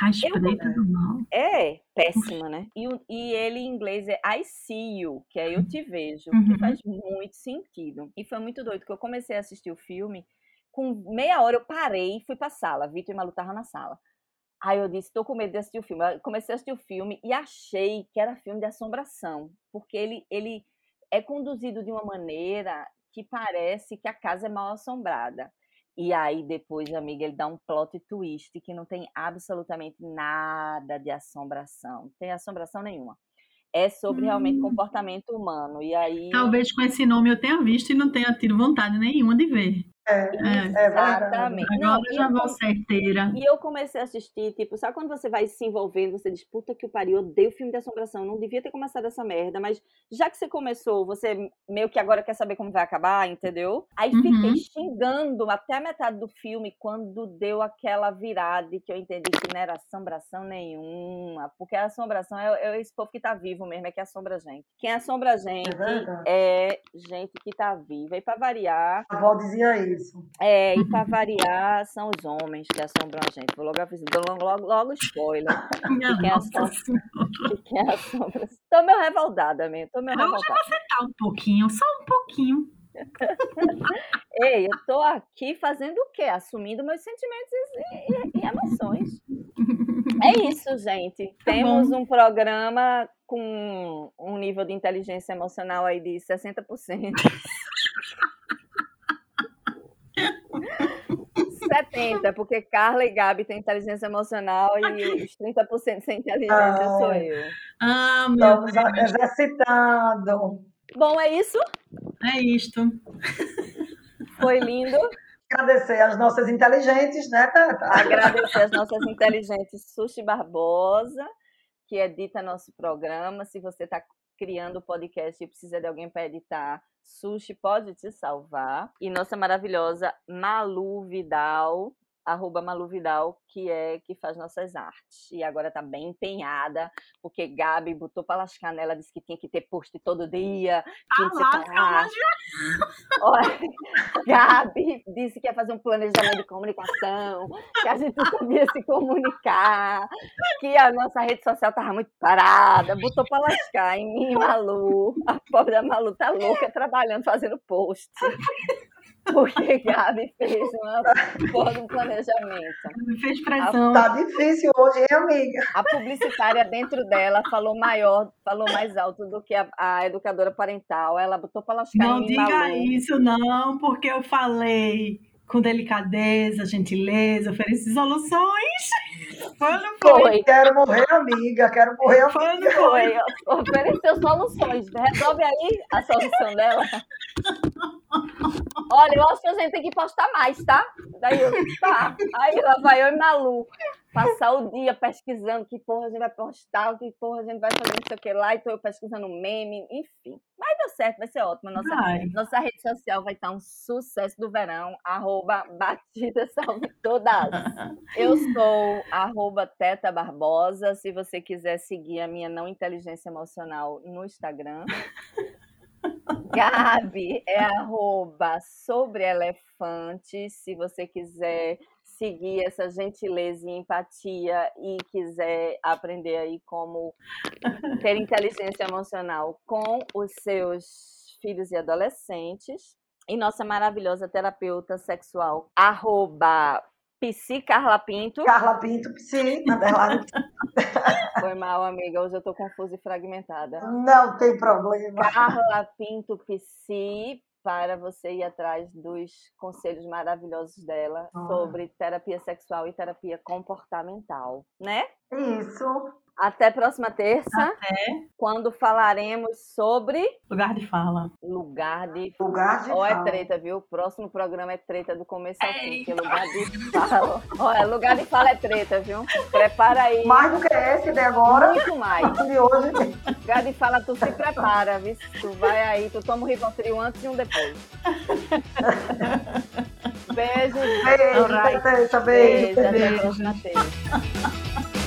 A espreita eu, do mal. É, péssima, né? E, e ele em inglês é I see you, que é eu te vejo, uhum. que faz muito sentido. E foi muito doido, que eu comecei a assistir o filme, com meia hora eu parei e fui pra sala. Vitor e Malu estavam na sala. Aí eu disse, tô com medo de assistir o filme. Eu comecei a assistir o filme e achei que era filme de assombração, porque ele, ele é conduzido de uma maneira que parece que a casa é mal assombrada. E aí depois, amiga, ele dá um plot twist que não tem absolutamente nada de assombração. Não tem assombração nenhuma. É sobre hum. realmente comportamento humano. E aí. Talvez com esse nome eu tenha visto e não tenha tido vontade nenhuma de ver. É, é, Exatamente. Agora não, já vou certeira. E eu comecei a assistir, tipo, sabe quando você vai se envolvendo, você diz, puta que o pariu, eu odeio filme de assombração, não devia ter começado essa merda, mas já que você começou, você meio que agora quer saber como vai acabar, entendeu? Aí uhum. fiquei xingando até a metade do filme quando deu aquela virada que eu entendi que não era assombração nenhuma, porque a assombração é, é esse povo que tá vivo mesmo, é que assombra a gente. Quem assombra a gente é, é gente que tá viva. E pra variar. A avó dizia isso isso. É, e para variar, são os homens que assombram a gente. Vou logo avisando, logo, logo, logo spoiler. Minha quem assombra, assombra. Tô meio revoltada mesmo, tô meio revoltada. Hoje você tá um pouquinho, só um pouquinho. Ei, eu tô aqui fazendo o quê? Assumindo meus sentimentos e, e, e emoções. É isso, gente. Tá Temos bom. um programa com um nível de inteligência emocional aí de 60%. 70, porque Carla e Gabi têm inteligência emocional e os 30% sem inteligência ah, sou eu. Ah, meu Estamos Deus. exercitando. Bom, é isso? É isto. Foi lindo. Agradecer as nossas inteligentes, né, Tata? Agradecer as nossas inteligentes Sushi Barbosa, que edita nosso programa. Se você está criando o podcast e precisa de alguém para editar, Sushi pode te salvar. E nossa maravilhosa Malu Vidal, arroba Malu Vidal, que é que faz nossas artes. E agora tá bem empenhada, porque Gabi botou para lascar nela, disse que tinha que ter post todo dia. Tinha que ah, Olha, Gabi disse que ia fazer um planejamento de comunicação, que a gente sabia se comunicar, que a nossa rede social tava muito parada, botou para lascar em mim, Malu. A pobre da Malu tá louca trabalhando, fazendo post. Porque Gabi fez uma porra do planejamento. Fez pressão. Tá difícil hoje, hein, amiga? A publicitária dentro dela falou maior, falou mais alto do que a, a educadora parental. Ela botou para lascar Não diga maluco. isso, não, porque eu falei com delicadeza, gentileza, ofereci soluções. Foi não foi? foi? Quero morrer, amiga. Quero morrer, amiga. Foi não foi? Ofereceu soluções. Resolve aí a solução dela. Olha, eu acho que a gente tem que postar mais, tá? Daí eu, tá. Aí lá vai eu e Malu passar o dia pesquisando que porra a gente vai postar, que porra a gente vai fazer não sei o que lá, e tô eu pesquisando meme, enfim. Mas deu certo, vai ser ótimo. Nossa, nossa rede social vai estar um sucesso do verão, arroba Batida Salve Todas. Eu sou arroba Teta Barbosa, se você quiser seguir a minha não inteligência emocional no Instagram. Gabi é arroba sobre elefantes. Se você quiser seguir essa gentileza e empatia e quiser aprender aí como ter inteligência emocional com os seus filhos e adolescentes. E nossa maravilhosa terapeuta sexual, arroba Psi Carla Pinto. Carla Pinto, Psi, underline. Foi mal, amiga. Hoje eu tô confusa e fragmentada. Não tem problema. Carla Pinto Psi, para você ir atrás dos conselhos maravilhosos dela ah. sobre terapia sexual e terapia comportamental, né? Isso. Até próxima terça. Até. Quando falaremos sobre. Lugar de fala. Lugar de Lugar de Ó, é treta, viu? O próximo programa é treta do começo ao fim. Que lugar de fala. Olha, lugar de fala é treta, viu? Prepara aí. Mais do que esse de agora. Muito mais. De hoje. Lugar de fala, tu se prepara, viu? Tu vai aí, tu toma um Rivotril antes e um depois. Beijo. Beijo. Beijo. Beijo. Beijo. Até a próxima terça.